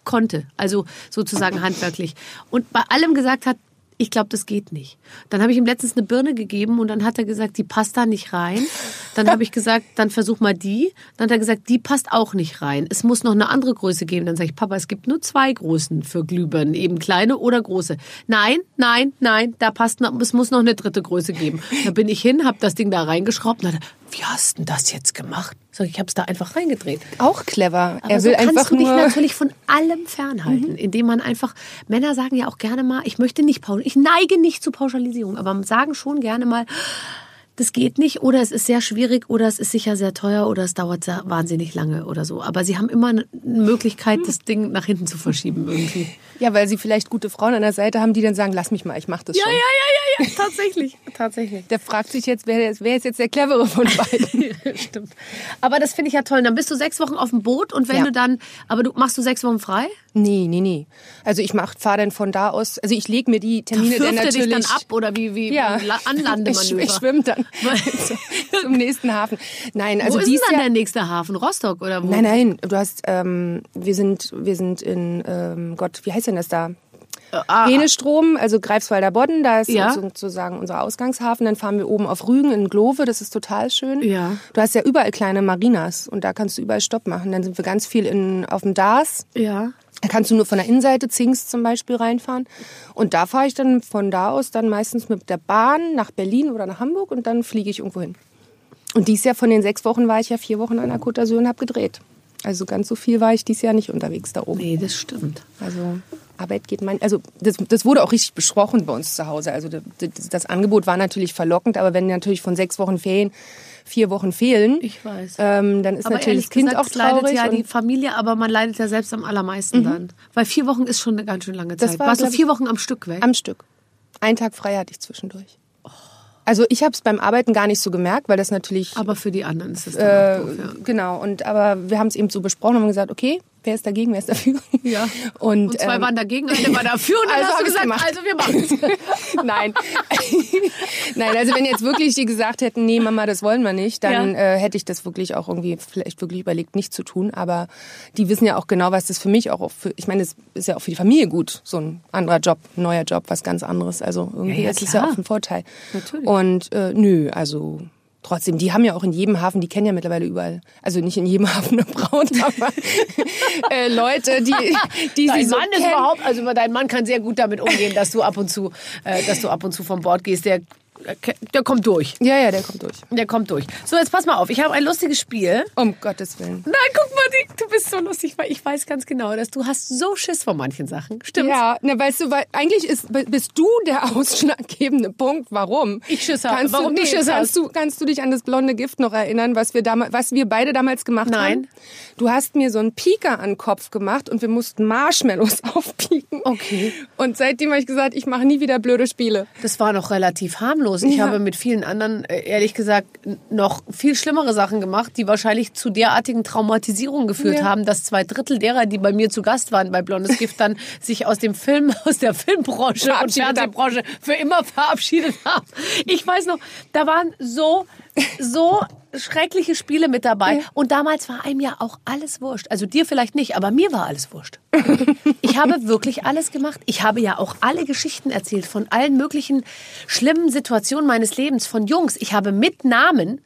konnte, also sozusagen handwerklich. Und bei allem gesagt hat, ich glaube, das geht nicht. Dann habe ich ihm letztens eine Birne gegeben und dann hat er gesagt, die passt da nicht rein. Dann habe ich gesagt, dann versuch mal die. Dann hat er gesagt, die passt auch nicht rein. Es muss noch eine andere Größe geben. Dann sage ich, Papa, es gibt nur zwei Größen für Glühbirnen, eben kleine oder große. Nein, nein, nein, da passt noch, es muss noch eine dritte Größe geben. Da bin ich hin, habe das Ding da reingeschraubt und dann, wie hast denn das jetzt gemacht? Sag ich, habe es da einfach reingedreht. Auch clever. Aber er so will kannst einfach du dich natürlich von allem fernhalten, indem man einfach, Männer sagen ja auch gerne mal, ich möchte nicht pauschalisieren, ich neige nicht zu Pauschalisierung, aber sagen schon gerne mal, das geht nicht oder es ist sehr schwierig oder es ist sicher sehr teuer oder es dauert sehr wahnsinnig lange oder so. Aber sie haben immer eine Möglichkeit, das Ding nach hinten zu verschieben irgendwie. Ja, weil sie vielleicht gute Frauen an der Seite haben, die dann sagen, lass mich mal, ich mach das Ja, schon. ja, ja, ja, ja, tatsächlich, tatsächlich. Der fragt sich jetzt, wer, wer ist jetzt der clevere von beiden? Stimmt. Aber das finde ich ja toll. Dann bist du sechs Wochen auf dem Boot und wenn Ja. du dann, aber du machst du sechs Wochen frei? nee, nee, nee. Also ich mach, fahr dann von da aus, also ich lege mir die Termine dann Fürfte natürlich... dich dann ab oder wie, wie Ja. Anlandemanöver? Ich, ich schwimme dann zum nächsten Hafen. Nein, also wo ist dies denn dann Jahr, der nächste Hafen? Rostock oder wo? Nein, nein, du hast, ähm, wir sind, wir sind in, ähm, Gott, wie heißt denn das da? Ah. Henestrom, also Greifswalder Bodden, da ist Ja. sozusagen unser Ausgangshafen. Dann fahren wir oben auf Rügen in Glove, das ist total schön. Ja. Du hast ja überall kleine Marinas und da kannst du überall Stopp machen. Dann sind wir ganz viel in, auf dem Dars. Ja. Da kannst du nur von der Innenseite Zingst zum Beispiel reinfahren. Und da fahre ich dann von da aus dann meistens mit der Bahn nach Berlin oder nach Hamburg und dann fliege ich irgendwo hin. Und dies Jahr von den sechs Wochen war ich ja vier Wochen an der Côte d'Azur und habe gedreht. Also ganz so viel war ich dies Jahr nicht unterwegs da oben. Nee, das stimmt. Also Arbeit geht man, also das, das wurde auch richtig besprochen bei uns zu Hause. Also das, das Angebot war natürlich verlockend, aber wenn natürlich von sechs Wochen Ferien vier Wochen fehlen, Ich weiß. ähm, dann ist aber natürlich das Kind gesagt, auch es leidet traurig. ja die Familie, aber man leidet ja selbst am allermeisten dann. Weil vier Wochen ist schon eine ganz schön lange Das Zeit. war, Warst du vier Wochen am Stück weg? Am Stück. Einen Tag frei hatte ich zwischendurch. Also ich habe es beim Arbeiten gar nicht so gemerkt, weil das natürlich aber für die anderen ist es äh, doof, ja. genau. Und aber wir haben es eben so besprochen und haben gesagt, okay, wer ist dagegen, wer ist dafür? Ja. Und, Und zwei ähm, waren dagegen, eine war dafür und dann also hast du gesagt, gemacht. also wir machen's. Nein. Nein, also wenn jetzt wirklich die gesagt hätten, nee, Mama, das wollen wir nicht, dann Ja. äh, hätte ich das wirklich auch irgendwie vielleicht wirklich überlegt, nicht zu tun. Aber die wissen ja auch genau, was das für mich auch für, ich meine, es ist ja auch für die Familie gut, so ein anderer Job, ein neuer Job, was ganz anderes. Also irgendwie Ja, ja, ist es ja auch ein Vorteil. Natürlich. Und äh, nö, also Trotzdem, die haben ja auch in jedem Hafen, die kennen ja mittlerweile überall, also nicht in jedem Hafen eine Braut, aber äh, Leute, die, die Dein sie so Mann ist kennen. überhaupt, also dein Mann kann sehr gut damit umgehen, dass du ab und zu, äh, dass du ab und zu vom Bord gehst. Der, der kommt durch. Ja, ja, der kommt durch. Der kommt durch. So, jetzt pass mal auf. Ich habe ein lustiges Spiel. Um Gottes Willen. Nein, guck mal, die- du bist so lustig, weil ich weiß ganz genau, dass du hast so Schiss vor manchen Sachen. Stimmt. Ja, ne, weißt du, weil eigentlich ist, bist du der ausschlaggebende Punkt. Warum? Ich Schiss habe. Kannst Warum du, du Schiss kannst hast? du, kannst du dich an das blonde Gift noch erinnern, was wir damals, was wir beide damals gemacht Nein. haben? Du hast mir so einen Pieker an den Kopf gemacht und wir mussten Marshmallows aufpieken. Okay. Und seitdem habe ich gesagt, ich mache nie wieder blöde Spiele. Das war noch relativ harmlos. Ich Ja. habe mit vielen anderen, äh, ehrlich gesagt, noch viel schlimmere Sachen gemacht, die wahrscheinlich zu derartigen Traumatisierungen geführt Ja. haben, dass zwei Drittel derer, die bei mir zu Gast waren bei Blondes Gift, dann sich aus dem Film, aus der Filmbranche und. Fernsehbranche für immer verabschiedet haben. Ich weiß noch, da waren so, so schreckliche Spiele mit dabei. Ja. Und damals war einem ja auch alles wurscht. Also dir vielleicht nicht, aber mir war alles wurscht. Ich habe wirklich alles gemacht. Ich habe ja auch alle Geschichten erzählt von allen möglichen schlimmen Situationen meines Lebens, von Jungs. Ich habe mit Namen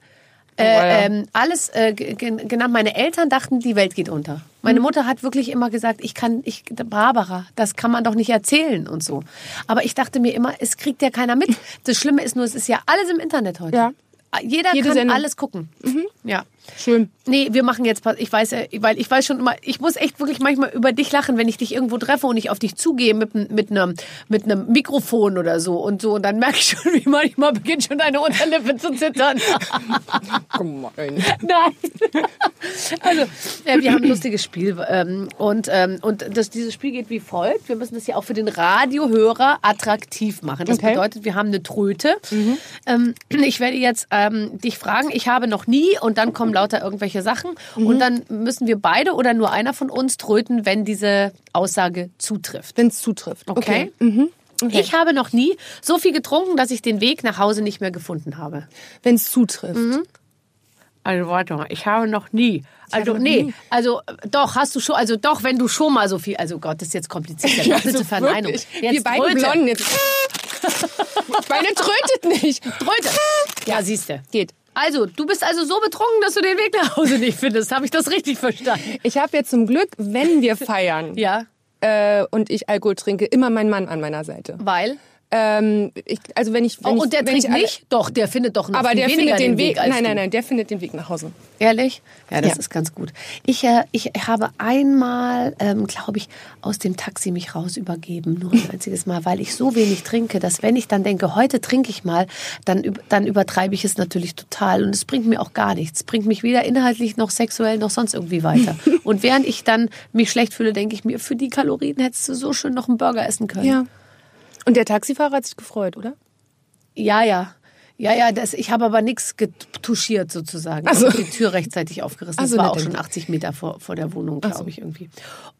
ja. äh, ähm, alles äh, ge- ge- genannt. Meine Eltern dachten, die Welt geht unter. Meine Mutter hat wirklich immer gesagt, ich kann, ich, Barbara, das kann man doch nicht erzählen und so. Aber ich dachte mir immer, es kriegt ja keiner mit. Das Schlimme ist nur, es ist ja alles im Internet heute. Ja. Jeder Jede kann Sendung. alles gucken. Ja. Schön. Nee, wir machen jetzt, ich weiß, weil ich weiß schon immer, ich muss echt wirklich manchmal über dich lachen, wenn ich dich irgendwo treffe und ich auf dich zugehe mit, mit, einem, mit einem Mikrofon oder so und so. Und dann merke ich schon, wie manchmal beginnt schon deine Unterlippe zu zittern. Gemein. Nein. Also, äh, wir haben ein lustiges Spiel. Ähm, und ähm, und das, dieses Spiel geht wie folgt. Wir müssen das ja auch für den Radiohörer attraktiv machen. Das Okay. bedeutet, wir haben eine Tröte. Ähm, ich werde jetzt ähm, dich fragen, ich habe noch nie und dann kommen lauter irgendwelche Sachen. Und dann müssen wir beide oder nur einer von uns tröten, wenn diese Aussage zutrifft. Wenn es zutrifft. Okay? Mhm. Ich habe noch nie so viel getrunken, dass ich den Weg nach Hause nicht mehr gefunden habe. Wenn es zutrifft. Also warte mal, ich habe noch nie. Also noch nee, nie. also doch hast du schon, also doch, wenn du schon mal so viel, also Gott, das ist jetzt kompliziert. Ja, bitte Verneinung. Jetzt Wir beiden Tröte. Blonden jetzt. Meine trötet nicht. Tröte. Ja, siehst du. Geht. Also, du bist also so betrunken, dass du den Weg nach Hause nicht findest. Habe ich das richtig verstanden? Ich habe jetzt zum Glück, wenn wir feiern Ja, äh, und ich Alkohol trinke, immer meinen Mann an meiner Seite. weil. Ähm, ich, also wenn ich, wenn Oh, und der trinkt alle- nicht? Doch, der findet doch noch Aber der findet den Weg. als nein, nein, nein, der findet den Weg nach Hause. Ehrlich? Ja, das Ja. ist ganz gut. Ich, äh, ich habe einmal, ähm, glaube ich, aus dem Taxi mich raus übergeben. Nur ein einziges Mal, weil ich so wenig trinke, dass wenn ich dann denke, heute trinke ich mal, dann, dann übertreibe ich es natürlich total. Und es bringt mir auch gar nichts. Es bringt mich weder inhaltlich noch sexuell noch sonst irgendwie weiter. Und während ich dann mich schlecht fühle, denke ich mir, für die Kalorien hättest du so schön noch einen Burger essen können. Ja. Und der Taxifahrer hat sich gefreut, oder? Ja, ja. Ja, ja, das, ich habe aber nichts getuschiert sozusagen. Ach so. Ich habe die Tür rechtzeitig aufgerissen. Ach Das war auch schon 80 Meter vor, vor der Wohnung, glaube so. ich irgendwie.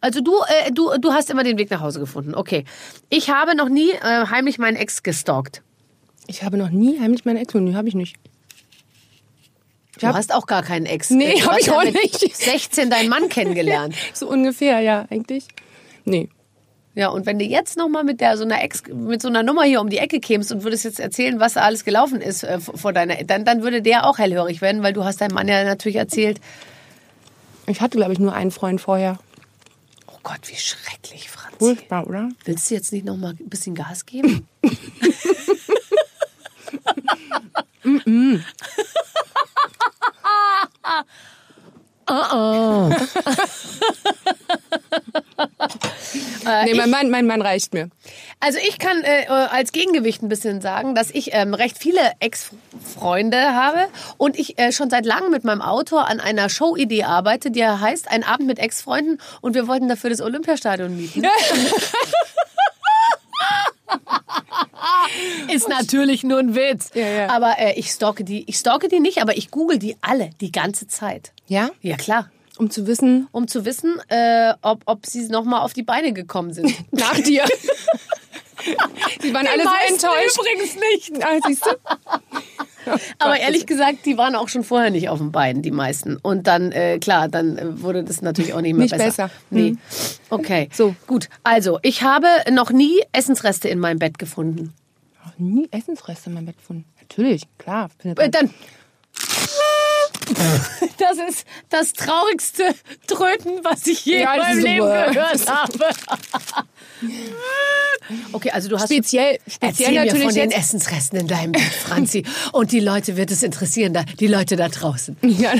Also du, äh, du, du hast immer den Weg nach Hause gefunden. Okay. Ich habe noch nie äh, heimlich meinen Ex gestalkt. Ich habe noch nie heimlich meine Ex-Menü, habe ich nicht. Du hab- hast auch gar keinen Ex. Nee, Du hab hast ich ja auch nicht. 16 deinen Mann kennengelernt. So ungefähr, ja, eigentlich. Nee. Ja, und wenn du jetzt noch mal mit der so einer Ex mit so einer Nummer hier um die Ecke kämst und würdest jetzt erzählen, was da alles gelaufen ist äh, vor deiner, dann dann würde der auch hellhörig werden, weil du hast deinem Mann ja natürlich erzählt. Ich hatte, glaube ich, nur einen Freund vorher. Oh Gott, wie schrecklich, Franzi. Furchtbar, oder? Willst du jetzt nicht noch mal ein bisschen Gas geben? nee, mein Mann, mein Mann reicht mir. Also ich kann äh, als Gegengewicht ein bisschen sagen, dass ich ähm, recht viele Ex-Freunde habe und ich äh, schon seit langem mit meinem Autor an einer Showidee arbeite, die heißt Ein Abend mit Ex-Freunden und wir wollten dafür das Olympiastadion mieten. Ist natürlich nur ein Witz. Ja, ja. Aber äh, ich stalke die, ich stalke die nicht, aber ich google die alle die ganze Zeit. Ja? Ja klar. Um zu wissen, Um zu wissen, äh, ob, ob sie noch mal auf die Beine gekommen sind. nach dir. Sie waren alle so enttäuscht. übrigens nicht. Ah, siehst du? Aber ehrlich gesagt, die waren auch schon vorher nicht auf den Beinen, die meisten. Und dann, äh, klar, dann äh, wurde das natürlich auch nicht mehr Nicht besser. besser. Nee. Hm. Okay. So. Gut. Also, ich habe noch nie Essensreste in meinem Bett gefunden. Noch nie Essensreste in meinem Bett gefunden. Natürlich, klar. Äh, dann, Das ist das traurigste Tröten, was ich je Ja, in meinem Leben äh, gehört habe. Okay, also du hast Speziell, speziell Erzähl mir natürlich von den jetzt. Essensresten in deinem Bett, Franzi. Und die Leute wird es interessieren, da, die Leute da draußen. Ja,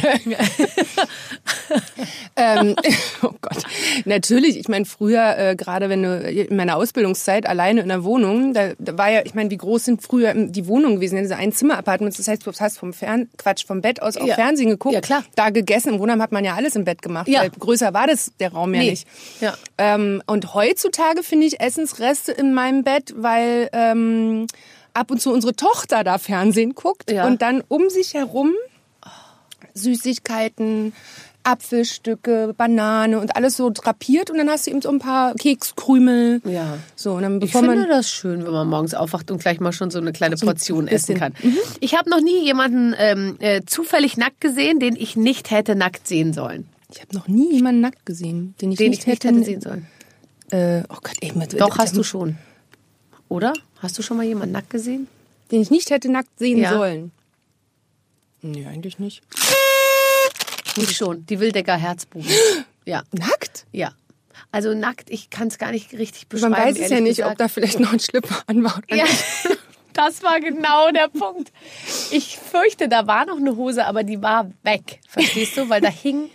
ähm, oh Gott. Natürlich, ich meine, früher, äh, gerade wenn du in meiner Ausbildungszeit alleine in der Wohnung, da, da war ja, ich meine, wie groß sind früher die Wohnungen gewesen? Diese Einzimmer-Apartments, das heißt, du hast vom Fern Quatsch, vom Bett aus auf Ja. Fernsehen geguckt, Ja, klar. da gegessen. Im Wohnheim hat man ja alles im Bett gemacht, Ja. weil größer war das der Raum ja Nee. nicht. Ja. Ähm, und heutzutage finde ich Essensreste in meinem Bett, weil ähm, ab und zu unsere Tochter da Fernsehen guckt Ja. und dann um sich herum Süßigkeiten, Apfelstücke, Banane und alles so drapiert und dann hast du eben so ein paar Kekskrümel. Ja. So, und dann Ich finde das schön, wenn man morgens aufwacht und gleich mal schon so eine kleine Portion essen bisschen. kann. Ich habe noch nie jemanden ähm, äh, zufällig nackt gesehen, den ich nicht hätte nackt sehen sollen. ich habe noch nie jemanden nackt gesehen, den ich Den nicht ich nicht hätte, hätte sehen sollen. Äh, oh Gott, ey, mit, Doch, hast du schon. Oder? Hast du schon mal jemanden nackt gesehen? Den ich nicht hätte nackt sehen Ja. sollen. Nee, eigentlich nicht. Ich schon. Die Wildecker Herzbuben. Ja. Nackt? Ja. Also nackt, ich kann es gar nicht richtig beschreiben. Man weiß es ja nicht, gesagt. ob da vielleicht noch ein Schlipper an war. oder Ja, das war genau der Punkt. Ich fürchte, da war noch eine Hose, aber die war weg. Verstehst du? Weil da hing.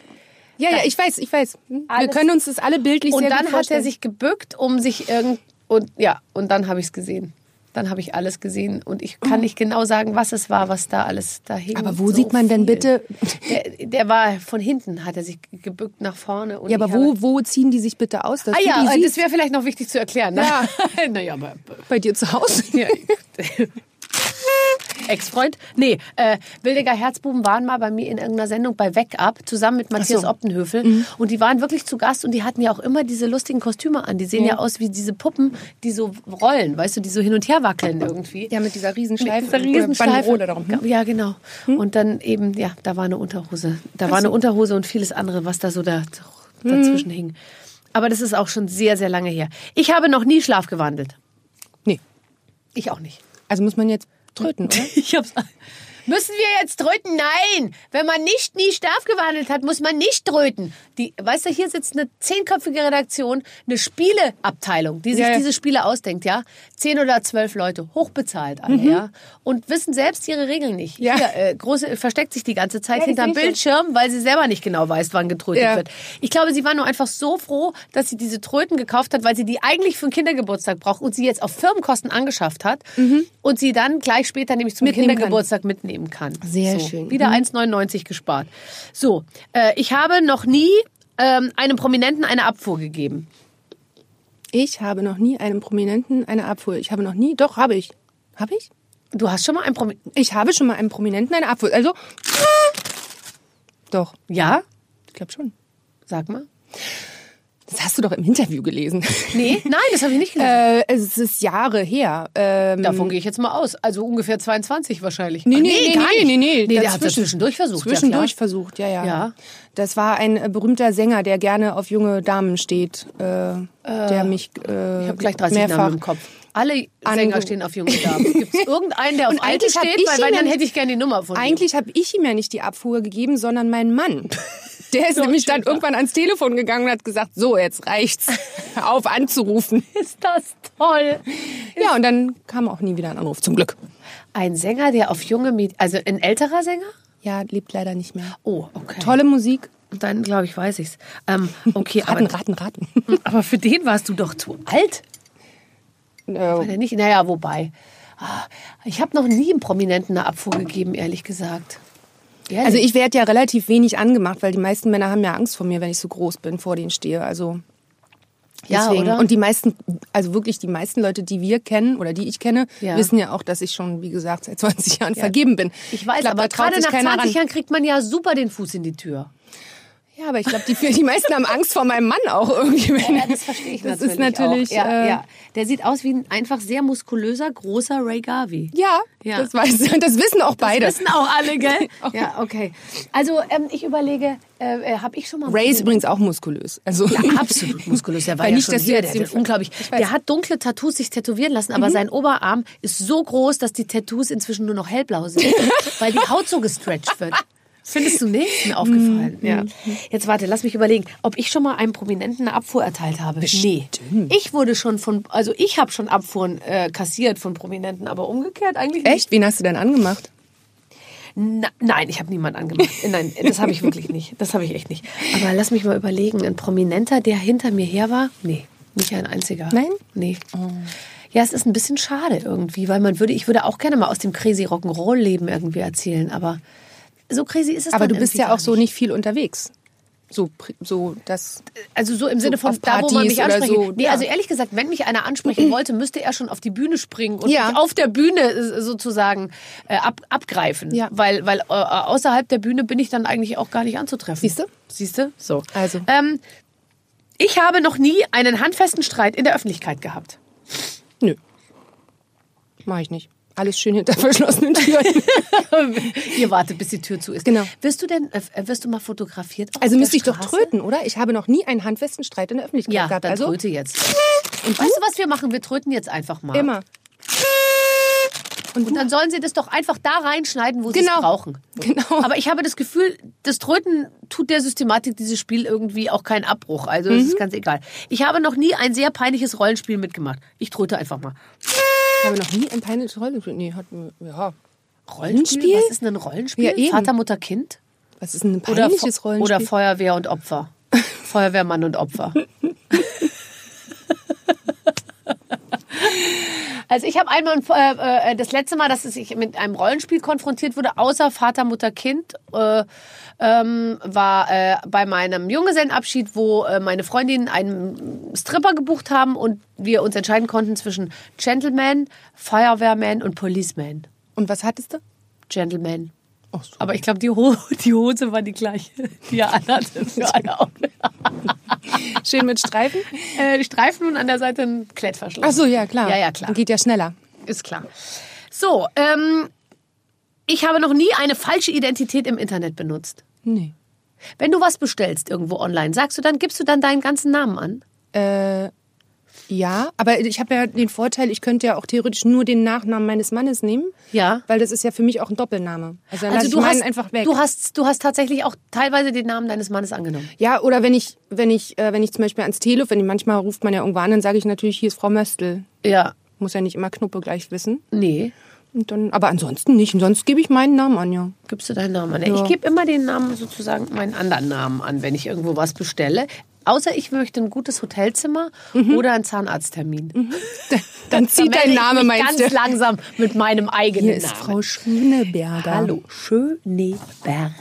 ja, ja, ich weiß, ich weiß. Hm? Wir Alles- können uns das alle bildlich Und sehr dann gut hat er sich gebückt, um sich irgend. Und ja, und dann habe ich es gesehen. Dann habe ich alles gesehen. Und ich kann nicht genau sagen, was es war, was da alles da hing. Aber wo So sieht man denn viel. bitte? Der, der war von hinten, hat er sich gebückt nach vorne. Ja, aber wo, wo ziehen die sich bitte aus? Ah ja, die das wäre vielleicht noch wichtig zu erklären. Ne? Ja. naja, aber bei dir zu Hause. Ja. Ex-Freund? Nee, äh, Wildecker Herzbuben waren mal bei mir in irgendeiner Sendung bei Wake-Up zusammen mit Matthias so. Optenhöfel. Und die waren wirklich zu Gast und die hatten ja auch immer diese lustigen Kostüme an. Die sehen ja, aus wie diese Puppen, die so rollen, weißt du, die so hin und her wackeln irgendwie. Ja, mit dieser Riesenschleife. Mit dieser Riesenschleife. Banderole darum. Hm? Ja, genau. Und dann eben, ja, da war eine Unterhose. Da war eine Unterhose und vieles andere, was da so da, dazwischen hing. Aber das ist auch schon sehr, sehr lange her. Ich habe noch nie Schlaf gewandelt. Nee. Ich auch nicht. Also muss man jetzt tröten, oder? Ich hab's. Müssen wir jetzt tröten? Nein! Wenn man nicht nie gewandelt hat, muss man nicht tröten. Die, weißt du, hier sitzt eine zehnköpfige Redaktion, eine Spieleabteilung, die sich Ja, ja. diese Spiele ausdenkt, ja? Zehn oder zwölf Leute, hochbezahlt alle, ja? Und wissen selbst ihre Regeln nicht. Mhm. Ja. Hier, äh, große versteckt sich die ganze Zeit Ja, hinterm Bildschirm, weil sie selber nicht genau weiß, wann getrötet Ja. wird. Ich glaube, sie war nur einfach so froh, dass sie diese Tröten gekauft hat, weil sie die eigentlich für einen Kindergeburtstag braucht und sie jetzt auf Firmenkosten angeschafft hat und sie dann gleich später nämlich zum Mhm. Mitnehmen kann. Kindergeburtstag mitnehmen kann. Sehr so, schön. Wieder Mhm. 1,99 gespart. So, äh, ich habe noch nie ähm, einem Prominenten eine Abfuhr gegeben. Ich habe noch nie einem Prominenten eine Abfuhr. Ich habe noch nie, doch, habe ich. Habe ich? Du hast schon mal einen Prominenten. Ich habe schon mal einem Prominenten eine Abfuhr. Also, doch, Ja? ich glaube schon. Sag mal. Das hast du doch im Interview gelesen. Nee, nein, das habe ich nicht gelesen. äh, es ist Jahre her. Ähm, Davon gehe ich jetzt mal aus. Also ungefähr 22 wahrscheinlich. Nee, Ah, nee, nee, gar nee, nicht. nee, nee. Nee, der hat Dazwischen. zwischendurch versucht. Zwischendurch ja, versucht, ja, ja, Ja. Das war ein äh, berühmter Sänger, der gerne auf junge Damen steht, äh, der mich äh, Ich habe gleich 30 mehrfach Namen im Kopf. Alle Sänger stehen auf junge Damen. Gibt es irgendeinen, der auf alte steht? Weil, weil dann hätte ich gerne die Nummer von ihm. Eigentlich habe ich ihm ja nicht die Abfuhr gegeben, sondern mein Mann. Der ist So nämlich dann war. irgendwann ans Telefon gegangen und hat gesagt, so, jetzt reicht's. Auf anzurufen. ist das toll. Ja, und dann kam auch nie wieder ein Anruf, zum Glück. Ein Sänger, der auf junge Mädchen, also ein älterer Sänger? Ja, lebt leider nicht mehr. Oh, okay. Tolle Musik. Dann glaube ich, weiß ich's. Ähm, okay, Raten, aber, raten, raten. aber für den warst du doch zu alt. War Äh, der nicht? Naja, wobei. Ah, Ich habe noch nie einem Prominenten eine Abfuhr gegeben, ehrlich gesagt. Ehrlich? Also ich werde ja relativ wenig angemacht, weil die meisten Männer haben ja Angst vor mir, wenn ich so groß bin, vor denen stehe. Also Ja, deswegen. oder? Und die meisten, also wirklich die meisten Leute, die wir kennen oder die ich kenne, Ja. wissen ja auch, dass ich schon, wie gesagt, seit 20 Jahren vergeben bin. ich weiß, glaub, aber gerade nach keiner 20 ran. Jahren kriegt man ja super den Fuß in die Tür. Ja, aber ich glaube, die, die meisten haben Angst vor meinem Mann auch irgendwie. Ja, das verstehe ich das natürlich. ist natürlich. auch. Ja, äh, ja. Der sieht aus wie ein einfach sehr muskulöser, großer Ray Garvey. Ja, Ja. das weiß das wissen auch beide. Das wissen auch alle, gell? Ja, okay. Also ähm, ich überlege, äh, habe ich schon mal... Ray ist übrigens auch muskulös. Also Ja, absolut muskulös. Der war ja nicht, schon dass hier. jetzt Der, der, unglaublich. Mhm. Der hat dunkle Tattoos sich tätowieren lassen, aber sein Oberarm ist so groß, dass die Tattoos inzwischen nur noch hellblau sind, weil die Haut so gestretcht wird. Findest du nicht? Ist mir aufgefallen. Ja. Jetzt warte, lass mich überlegen, ob ich schon mal einem Prominenten eine Abfuhr erteilt habe. Nee. Ich wurde schon von, also ich habe schon Abfuhren äh, kassiert von Prominenten, aber umgekehrt eigentlich nicht. Echt? Wen hast du denn angemacht? Na, nein, ich habe niemand angemacht. Nein, das habe ich wirklich nicht. Das habe ich echt nicht. Aber lass mich mal überlegen. Ein Prominenter, der hinter mir her war? Nee, nicht ein einziger. Nein? Nee. Ja, es ist ein bisschen schade irgendwie, weil man würde, ich würde auch gerne mal aus dem crazy Rock'n'Roll-Leben irgendwie erzählen, aber so crazy ist es Aber dann du bist ja auch so nicht viel unterwegs. So, so das. Also so im Sinne von auf da, wo man mich ansprechen. so, nee, ja. also ehrlich gesagt, wenn mich einer ansprechen wollte, müsste er schon auf die Bühne springen und Ja. mich auf der Bühne äh, sozusagen äh, ab, abgreifen. Ja. Weil, weil äh, außerhalb der Bühne bin ich dann eigentlich auch gar nicht anzutreffen. Siehst du? Siehst du? So. Also. Ähm, ich habe noch nie einen handfesten Streit in der Öffentlichkeit gehabt. Nö. Mach ich nicht. Alles schön hinter verschlossenen Türen. Ihr wartet, bis die Tür zu ist. Genau. Wirst du denn, äh, wirst du mal fotografiert? Also müsste ich doch tröten, oder? Ich habe noch nie einen handfesten Streit in der Öffentlichkeit Ja, gehabt. dann Also tröte jetzt. Und weißt du, was wir machen? Wir tröten jetzt einfach mal. immer. Und dann sollen sie das doch einfach da reinschneiden, wo sie es Genau. brauchen. Genau. Aber ich habe das Gefühl, das Tröten tut der Systematik dieses Spiel irgendwie auch keinen Abbruch. Also Mhm. es ist ganz egal. Ich habe noch nie ein sehr peinliches Rollenspiel mitgemacht. Ich tröte einfach mal. Ich habe noch nie ein peinliches Rollenspiel. Nee, hat, ja. Rollenspiel? Rollenspiel? Was ist denn ein Rollenspiel? Ja. Vater, Mutter, Kind? Was ist ein Oder, peinliches Fe- Rollenspiel? oder Feuerwehr und Opfer? Feuerwehrmann und Opfer. Also ich habe einmal äh, äh, das letzte Mal, dass ich mit einem Rollenspiel konfrontiert wurde, außer Vater, Mutter, Kind, äh, ähm, war äh, bei meinem Junggesellenabschied, wo äh, meine Freundinnen einen Stripper gebucht haben und wir uns entscheiden konnten zwischen Gentleman, Firewehrman und Policeman. Und was hattest du? Gentleman. Ach so. Aber ich glaube, die, Ho die Hose war die gleiche, die er anhatte. Für alle auch. Schön mit Streifen? äh, die Streifen und an der Seite ein Klettverschluss. Ach so, ja, klar. Ja, ja, klar. Dann geht ja schneller. Ist klar. So, ähm, ich habe noch nie eine falsche Identität im Internet benutzt. Nee. Wenn du was bestellst irgendwo online, sagst du dann, gibst du dann deinen ganzen Namen an? Äh, ja, aber ich habe ja den Vorteil, ich könnte ja auch theoretisch nur den Nachnamen meines Mannes nehmen. Ja. Weil das ist ja für mich auch ein Doppelname. Also dann Also ich du meinen hast, einfach weg. du hast, du hast tatsächlich auch teilweise den Namen deines Mannes angenommen. ja, oder wenn ich, wenn ich, äh, wenn ich zum Beispiel ans Telefon, wenn ich, manchmal ruft man ja irgendwo an, dann sage ich natürlich, hier ist Frau Möstl. Ja. Muss ja nicht immer Knuppe gleich wissen. Nee. Und dann, aber ansonsten nicht. Und sonst gebe ich meinen Namen an, ja. Gibst du deinen Namen an? Ja. Ich gebe immer den Namen sozusagen, meinen anderen Namen an, wenn ich irgendwo was bestelle. Außer ich möchte ein gutes Hotelzimmer oder einen Zahnarzttermin. Dann zieht Da melde dein ich Name, meinst ganz du? langsam mit meinem eigenen Hier ist Namen. Frau Schöneberger. Hallo, Schöneberger.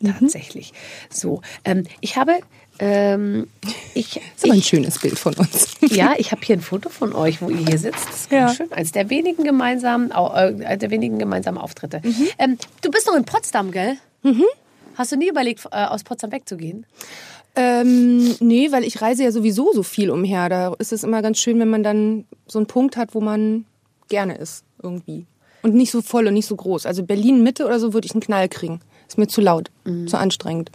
Mhm. Tatsächlich. So, ähm, ich habe, ähm, ich, Das ist aber ein ich, schönes Bild von uns. ja, ich habe hier ein Foto von euch, wo ihr hier sitzt. Das ist ganz Ja. schön. Eines der wenigen gemeinsamen, äh, der wenigen gemeinsamen Auftritte. Mhm. Ähm, du bist noch in Potsdam, gell? Hast du nie überlegt, äh, aus Potsdam wegzugehen? Ähm, nee, weil ich reise ja sowieso so viel umher. Da ist es immer ganz schön, wenn man dann so einen Punkt hat, wo man gerne ist, irgendwie. Und nicht so voll und nicht so groß. Also Berlin Mitte oder so würde ich einen Knall kriegen. Ist mir zu laut, zu anstrengend.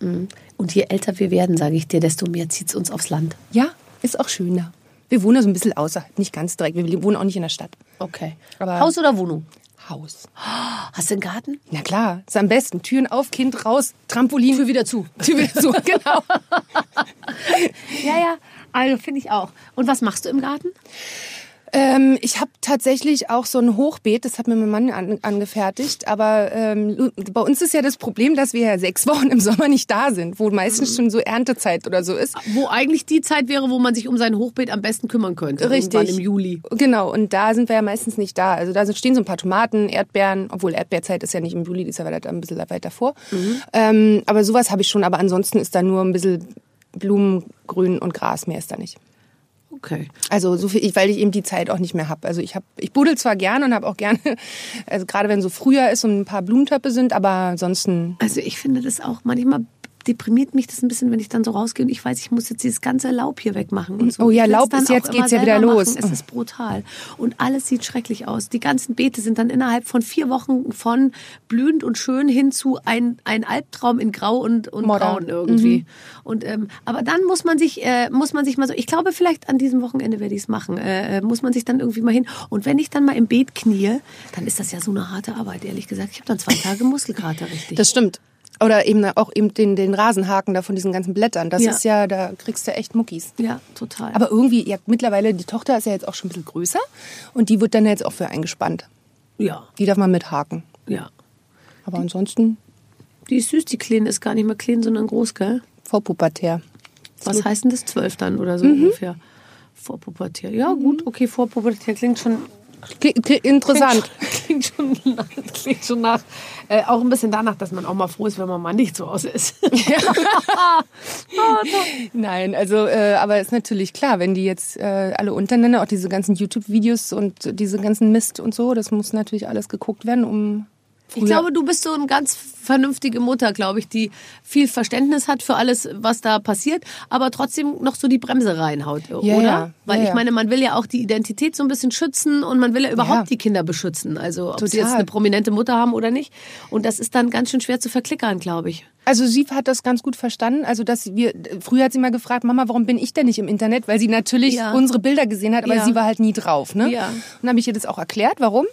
Und je älter wir werden, sage ich dir, desto mehr zieht's uns aufs Land. Ja, ist auch schöner. Wir wohnen so ein bisschen außerhalb, nicht ganz direkt. Wir wohnen auch nicht in der Stadt. Okay. Aber- Haus oder Wohnung? Haus. Hast du einen Garten? Na klar, ist am besten. Türen auf, Kind raus, Trampolin. Tür wieder zu. Tür wieder zu, genau. Ja, ja. Also finde ich auch. Und was machst du im Garten? Ähm, ich habe tatsächlich auch so ein Hochbeet, das hat mir mein Mann an, angefertigt. Aber ähm, bei uns ist ja das Problem, dass wir ja sechs Wochen im Sommer nicht da sind, wo meistens schon so Erntezeit oder so ist. Wo eigentlich die Zeit wäre, wo man sich um sein Hochbeet am besten kümmern könnte. Richtig. Im Juli. Genau, und da sind wir ja meistens nicht da. Also da stehen so ein paar Tomaten, Erdbeeren, obwohl Erdbeerzeit ist ja nicht im Juli, die ist ja ein bisschen weiter vor. Ähm, aber sowas habe ich schon, aber ansonsten ist da nur ein bisschen Blumen, Grün und Gras, mehr ist da nicht. Okay. Also so viel, ich, weil ich eben die Zeit auch nicht mehr habe. Also ich habe, ich buddel zwar gerne und habe auch gerne, also gerade wenn so Frühjahr ist und ein paar Blumentöpfe sind, aber ansonsten Also ich finde das auch manchmal deprimiert mich das ein bisschen, wenn ich dann so rausgehe und ich weiß, ich muss jetzt dieses ganze Laub hier wegmachen und so. Oh ja, Laub ist jetzt geht's ja wieder los. Machen. Es ist brutal. Und alles sieht schrecklich aus. Die ganzen Beete sind dann innerhalb von vier Wochen von blühend und schön hin zu ein, ein Albtraum in Grau und, und. Braun irgendwie. Und, ähm, aber dann muss man sich, äh, muss man sich mal so, ich glaube, vielleicht an diesem Wochenende werde ich es machen, äh, muss man sich dann irgendwie mal hin. Und wenn ich dann mal im Beet knie, dann ist das ja so eine harte Arbeit, ehrlich gesagt. Ich habe dann zwei Tage Muskelkater, richtig. Das stimmt. Oder eben auch eben den, den Rasenhaken da von diesen ganzen Blättern. Das Ja. ist ja, da kriegst du echt Muckis. ja, total. Aber irgendwie, ja, mittlerweile, die Tochter ist ja jetzt auch schon ein bisschen größer und die wird dann jetzt auch für eingespannt. ja, Die darf man mithaken. ja. Aber ansonsten Die ist süß, die Kleine ist gar nicht mehr klein, sondern groß, gell? vorpubertär. Was heißt denn das? Zwölf dann oder so ungefähr? Vorpubertär. Ja, gut, okay, Vorpubertär klingt schon. Interessant. Klingt schon, klingt schon nach. Äh, auch ein bisschen danach, dass man auch mal froh ist, wenn man mal nicht zu Hause ist. Nein, also, äh, aber ist natürlich klar, wenn die jetzt äh, alle untereinander, auch diese ganzen YouTube-Videos und diese ganzen Mist und so, das muss natürlich alles geguckt werden, um. Ich glaube, du bist so eine ganz vernünftige Mutter, glaube ich, die viel Verständnis hat für alles, was da passiert, aber trotzdem noch so die Bremse reinhaut, oder? ja. Weil Ja, ich ja. meine, man will ja auch die Identität so ein bisschen schützen und man will ja überhaupt Ja. die Kinder beschützen. Also ob sie Total. jetzt eine prominente Mutter haben oder nicht. Und das ist dann ganz schön schwer zu verklickern, glaube ich. Also sie hat das ganz gut verstanden. Also dass wir früher hat sie mal gefragt, Mama, warum bin ich denn nicht im Internet? Weil sie natürlich Ja. unsere Bilder gesehen hat, aber Ja. sie war halt nie drauf. Ne? Ja. Mhm. Und dann habe ich ihr das auch erklärt, warum.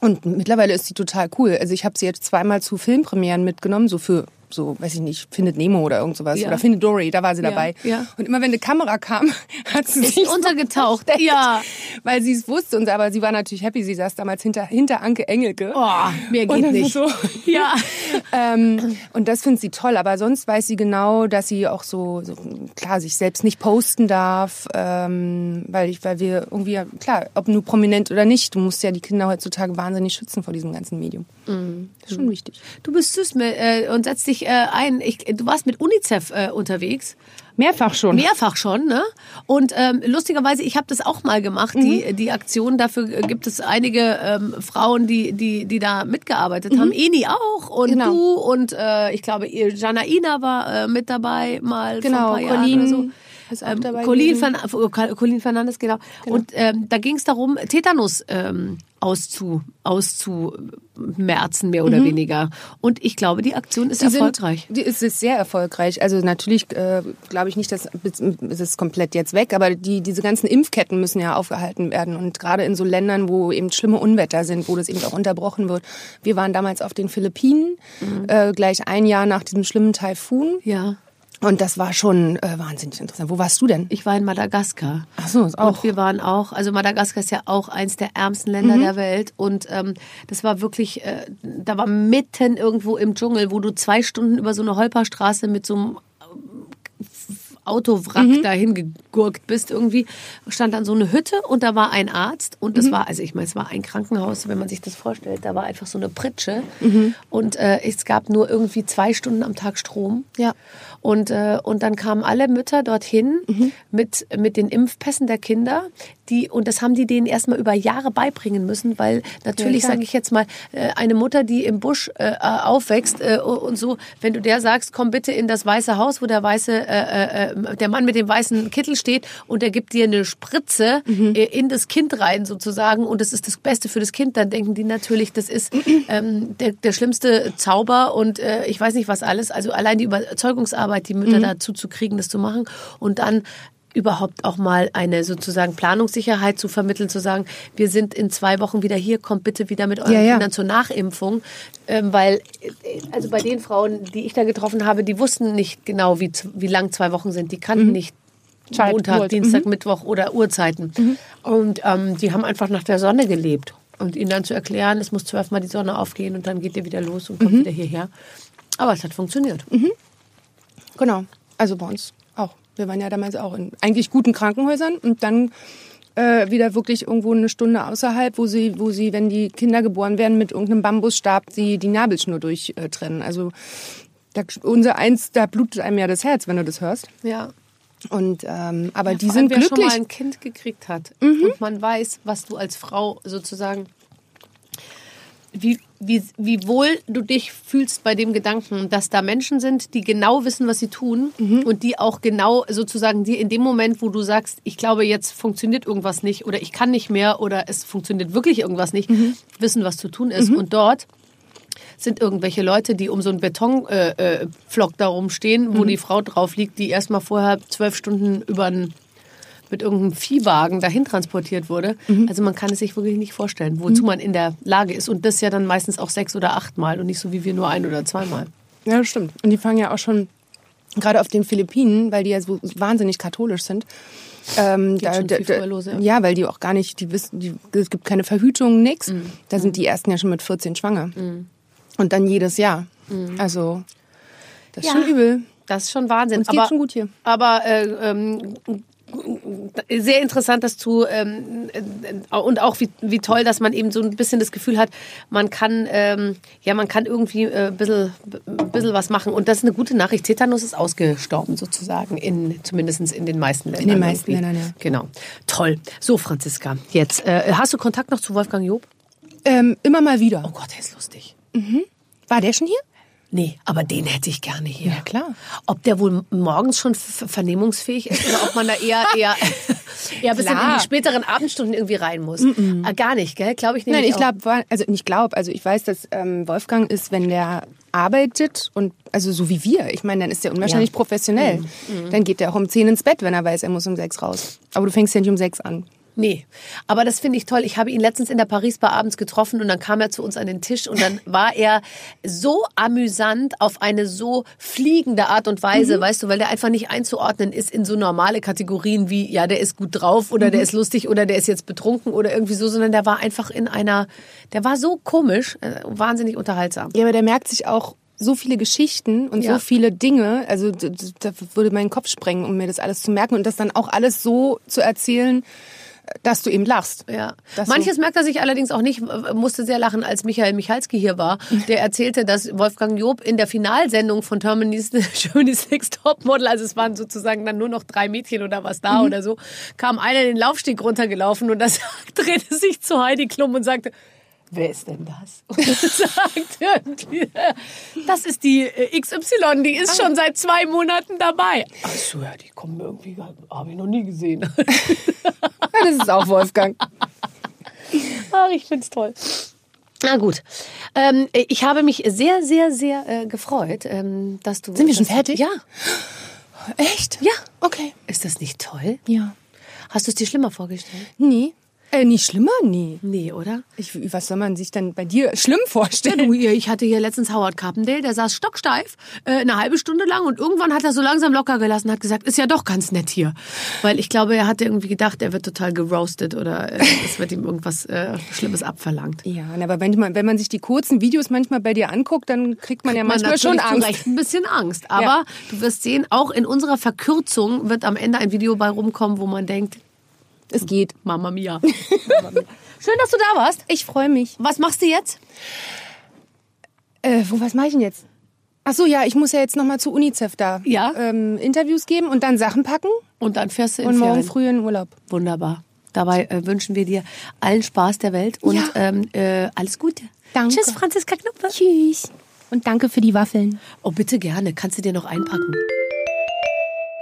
Und mittlerweile ist sie total cool. Also ich habe sie jetzt zweimal zu Filmpremieren mitgenommen, so für so, weiß ich nicht, Findet Nemo oder irgend sowas. Ja. Oder Findet Dory, da war sie Ja, dabei. ja. Und immer wenn eine Kamera kam, hat sie Ist sich untergetaucht? versteckt, Ja. Weil sie es wusste. Und, aber sie war natürlich happy. Sie saß damals hinter, hinter Anke Engelke. Oh, mehr Und geht nicht. So, Ja. ähm, und das findet sie toll, aber sonst weiß sie genau, dass sie auch so, so klar sich selbst nicht posten darf, ähm, weil ich, weil wir irgendwie klar, ob nur prominent oder nicht, du musst ja die Kinder heutzutage wahnsinnig schützen vor diesem ganzen Medium. Das ist schon wichtig. Du bist süß mit, äh, und setzt dich äh, ein. Ich, du warst mit UNICEF äh, unterwegs. Mehrfach schon. Mehrfach schon, ne? Und ähm, lustigerweise, ich habe das auch mal gemacht, die, die Aktion. Dafür äh, gibt es einige ähm, Frauen, die, die, die da mitgearbeitet haben. Eni auch und Genau. du und äh, ich glaube, ihr- Janaina war äh, mit dabei mal Genau, vor ein paar Jahren oder so. Ist auch Ähm, dabei gewesen. Fern Colleen Fernandes, genau. Und ähm, da ging es darum, Tetanus ähm, auszu, auszumerzen, mehr oder weniger. Und ich glaube, die Aktion ist Die sind- erfolgreich. Die ist, ist sehr erfolgreich. Also natürlich äh, glaube ich nicht, dass es ist komplett jetzt weg, aber die, diese ganzen Impfketten müssen ja aufgehalten werden. Und gerade in so Ländern, wo eben schlimme Unwetter sind, wo das eben auch unterbrochen wird. Wir waren damals auf den Philippinen, äh, gleich ein Jahr nach diesem schlimmen Taifun. ja. Und das war schon äh, wahnsinnig interessant. Wo warst du denn? Ich war in Madagaskar. Ach so, ist auch. Und wir waren auch, also Madagaskar ist ja auch eins der ärmsten Länder Mhm. der Welt. Und ähm, das war wirklich, äh, da war mitten irgendwo im Dschungel, wo du zwei Stunden über so eine Holperstraße mit so einem Autowrack Mhm. dahin gegurkt bist irgendwie, stand dann so eine Hütte und da war ein Arzt und Mhm. das war, also ich meine, es war ein Krankenhaus, wenn man sich das vorstellt, da war einfach so eine Pritsche Mhm. und äh, es gab nur irgendwie zwei Stunden am Tag Strom. Ja. Und, äh, und dann kamen alle Mütter dorthin Mhm. mit, mit den Impfpässen der Kinder. Die, und das haben die denen erstmal über Jahre beibringen müssen, weil natürlich, klar. sage ich jetzt mal, äh, eine Mutter, die im Busch äh, aufwächst äh, und so, wenn du der sagst, komm bitte in das Weiße Haus, wo der weiße, äh, äh, der Mann mit dem weißen Kittel steht und der gibt dir eine Spritze Mhm. äh, in das Kind rein sozusagen und das ist das Beste für das Kind, dann denken die natürlich, das ist ähm, der, der schlimmste Zauber und äh, ich weiß nicht was alles. Also allein die Überzeugungsarbeit, die Mütter dazu zu kriegen, das zu machen und dann überhaupt auch mal eine sozusagen Planungssicherheit zu vermitteln, zu sagen, wir sind in zwei Wochen wieder hier, kommt bitte wieder mit euren Ja, ja. Kindern zur Nachimpfung, ähm, weil äh, also bei den Frauen, die ich da getroffen habe, die wussten nicht genau, wie, wie lang zwei Wochen sind, die kannten nicht Zeit, Montag, Uhrzeit. Dienstag, Mittwoch oder Uhrzeiten. Und ähm, die haben einfach nach der Sonne gelebt. Und ihnen dann zu erklären, es muss zwölfmal die Sonne aufgehen und dann geht ihr wieder los und kommt wieder hierher. Aber es hat funktioniert. Genau. Also bei uns auch. Wir waren ja damals auch in eigentlich guten Krankenhäusern und dann äh, wieder wirklich irgendwo eine Stunde außerhalb, wo sie, wo sie, wenn die Kinder geboren werden, mit irgendeinem Bambusstab sie die Nabelschnur durchtrennen. Also da, unser eins, da blutet einem ja das Herz, wenn du das hörst. Ja. Und ähm, aber die Vor allem, sind wer schon glücklich. mal ein Kind gekriegt hat und man weiß, was du als Frau sozusagen wie, wie, wie wohl du dich fühlst bei dem Gedanken, dass da Menschen sind, die genau wissen, was sie tun und die auch genau sozusagen dir in dem Moment, wo du sagst, ich glaube, jetzt funktioniert irgendwas nicht oder ich kann nicht mehr oder es funktioniert wirklich irgendwas nicht, wissen, was zu tun ist. Und dort sind irgendwelche Leute, die um so einen Betonflock äh, äh, da rumstehen, wo die Frau drauf liegt, die erstmal vorher zwölf Stunden über einen mit irgendeinem Viehwagen dahin transportiert wurde. Also man kann es sich wirklich nicht vorstellen, wozu man in der Lage ist. Und das ja dann meistens auch sechs oder achtmal und nicht so wie wir nur ein oder zweimal. Ja, das stimmt. Und die fangen ja auch schon, gerade auf den Philippinen, weil die ja so wahnsinnig katholisch sind. Ähm, schon viel früher los, ja. ja, weil die auch gar nicht, die wissen, die, es gibt keine Verhütung, nix. Da sind die ersten ja schon mit 14 schwanger. Und dann jedes Jahr. Also, das ist Ja. schon übel. Das ist schon Wahnsinn. Uns geht schon gut hier. Aber äh, ähm, sehr interessant, dass du ähm, äh, und auch wie, wie toll, dass man eben so ein bisschen das Gefühl hat, man kann ähm, ja man kann irgendwie äh, ein bisschen, bisschen was machen und das ist eine gute Nachricht. Tetanus ist ausgestorben sozusagen in zumindest in den meisten Ländern. den meisten irgendwie. Ländern, ja. Genau. Toll. So Franziska, jetzt äh, hast du Kontakt noch zu Wolfgang Job? Ähm, immer mal wieder. Oh Gott, der ist lustig. War der schon hier? Nee, aber den hätte ich gerne hier. Ja, klar. Ob der wohl morgens schon vernehmungsfähig ist oder ob man da eher eher, eher Klar. in die späteren Abendstunden irgendwie rein muss. Ah, Gar nicht, gell? Glaube ich nicht. Nein, ich glaube, also nicht glaub, also ich weiß, dass ähm, Wolfgang ist, wenn der arbeitet und also so wie wir, ich meine, dann ist der unwahrscheinlich Ja. professionell. Dann geht der auch um 10 ins Bett, wenn er weiß, er muss um 6 raus. Aber du fängst ja nicht um 6 an. Nee, aber das finde ich toll. Ich habe ihn letztens in der Paris Bar abends getroffen und dann kam er zu uns an den Tisch und dann war er so amüsant auf eine so fliegende Art und Weise, weißt du, weil der einfach nicht einzuordnen ist in so normale Kategorien wie, ja, der ist gut drauf oder der ist lustig oder der ist jetzt betrunken oder irgendwie so, sondern der war einfach in einer, der war so komisch, äh, wahnsinnig unterhaltsam. Ja, aber der merkt sich auch so viele Geschichten und Ja. so viele Dinge. Also da würde mein Kopf sprengen, um mir das alles zu merken und das dann auch alles so zu erzählen, dass du eben lachst. Ja. Manches so. merkt er sich allerdings auch nicht, musste sehr lachen, als Michael Michalski hier war. Der erzählte, dass Wolfgang Job in der Finalsendung von Germany's Germany's Next Topmodel, also es waren sozusagen dann nur noch drei Mädchen oder was Mhm. da oder so, kam einer den Laufsteg runtergelaufen und das drehte sich zu Heidi Klum und sagte, Wer ist denn das? Und sagt das ist die äh, XY, die ist schon seit zwei Monaten dabei. Ach so, ja, die kommen irgendwie, habe ich noch nie gesehen. Das ist auch Wolfgang. Ach, ich find's toll. Na gut. Ähm, ich habe mich sehr, sehr, sehr äh, gefreut, ähm, dass du. Sind wir schon fertig? Ja. Echt? Ja. Okay. Ist das nicht toll? Ja. Hast du es dir schlimmer vorgestellt? Nee. Äh, nie schlimmer? Nee. Nee, oder? Ich, was soll man sich dann bei dir schlimm Ja, vorstellen? du, ihr- ich hatte hier letztens Howard Carpendale, der saß stocksteif, äh, eine halbe Stunde lang und irgendwann hat er so langsam locker gelassen, hat gesagt, ist ja doch ganz nett hier. Weil ich glaube, er hatte irgendwie gedacht, er wird total geroastet oder äh, es wird ihm irgendwas äh, Schlimmes abverlangt. Ja, aber wenn man, wenn man sich die kurzen Videos manchmal bei dir anguckt, dann kriegt man ja manchmal schon zu Angst. Recht ein bisschen Angst. Aber Ja. du wirst sehen, auch in unserer Verkürzung wird am Ende ein Video bei rumkommen, wo man denkt, Es geht. Mama Mia. Schön, dass du da warst. Ich freue mich. Was machst du jetzt? Äh, wo, was mache ich denn jetzt? Ach so, ja, ich muss ja jetzt noch mal zu UNICEF da Ja. ähm, Interviews geben und dann Sachen packen Und dann fährst du in und morgen Ferien. früh in Urlaub. Wunderbar. Dabei äh, wünschen wir dir allen Spaß der Welt und Ja. ähm, äh, alles Gute. Danke. Tschüss, Franziska Knuppe. Tschüss. Und danke für die Waffeln. Oh, bitte gerne. Kannst du dir noch einpacken?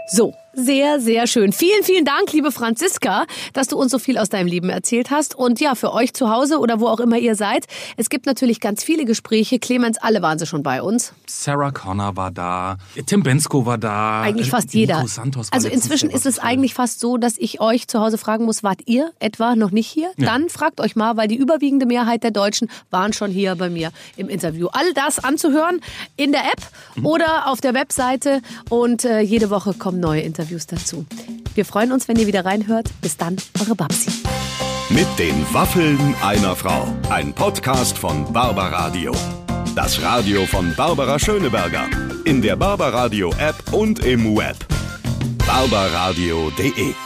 So, sehr, sehr schön. Vielen, vielen Dank, liebe Franziska, dass du uns so viel aus deinem Leben erzählt hast. Und ja, für euch zu Hause oder wo auch immer ihr seid, es gibt natürlich ganz viele Gespräche. Clemens, alle waren sie schon bei uns. Sarah Connor war da, Tim Bensko war da. Eigentlich äh, fast jeder. Santos war Also inzwischen ist es eigentlich fast so, dass ich euch zu Hause fragen muss, wart ihr etwa noch nicht hier? Dann fragt euch mal, weil die überwiegende Mehrheit der Deutschen waren schon hier bei mir im Interview. All das anzuhören in der App Mhm. oder auf der Webseite und äh, jede Woche kommen neue Interviews dazu. Wir freuen uns, wenn ihr wieder reinhört. Bis dann, eure Babsi. Mit den Waffeln einer Frau. Ein Podcast von Barbaradio. Das Radio von Barbara Schöneberger. In der Barbaradio App und im Web. barbaradio.de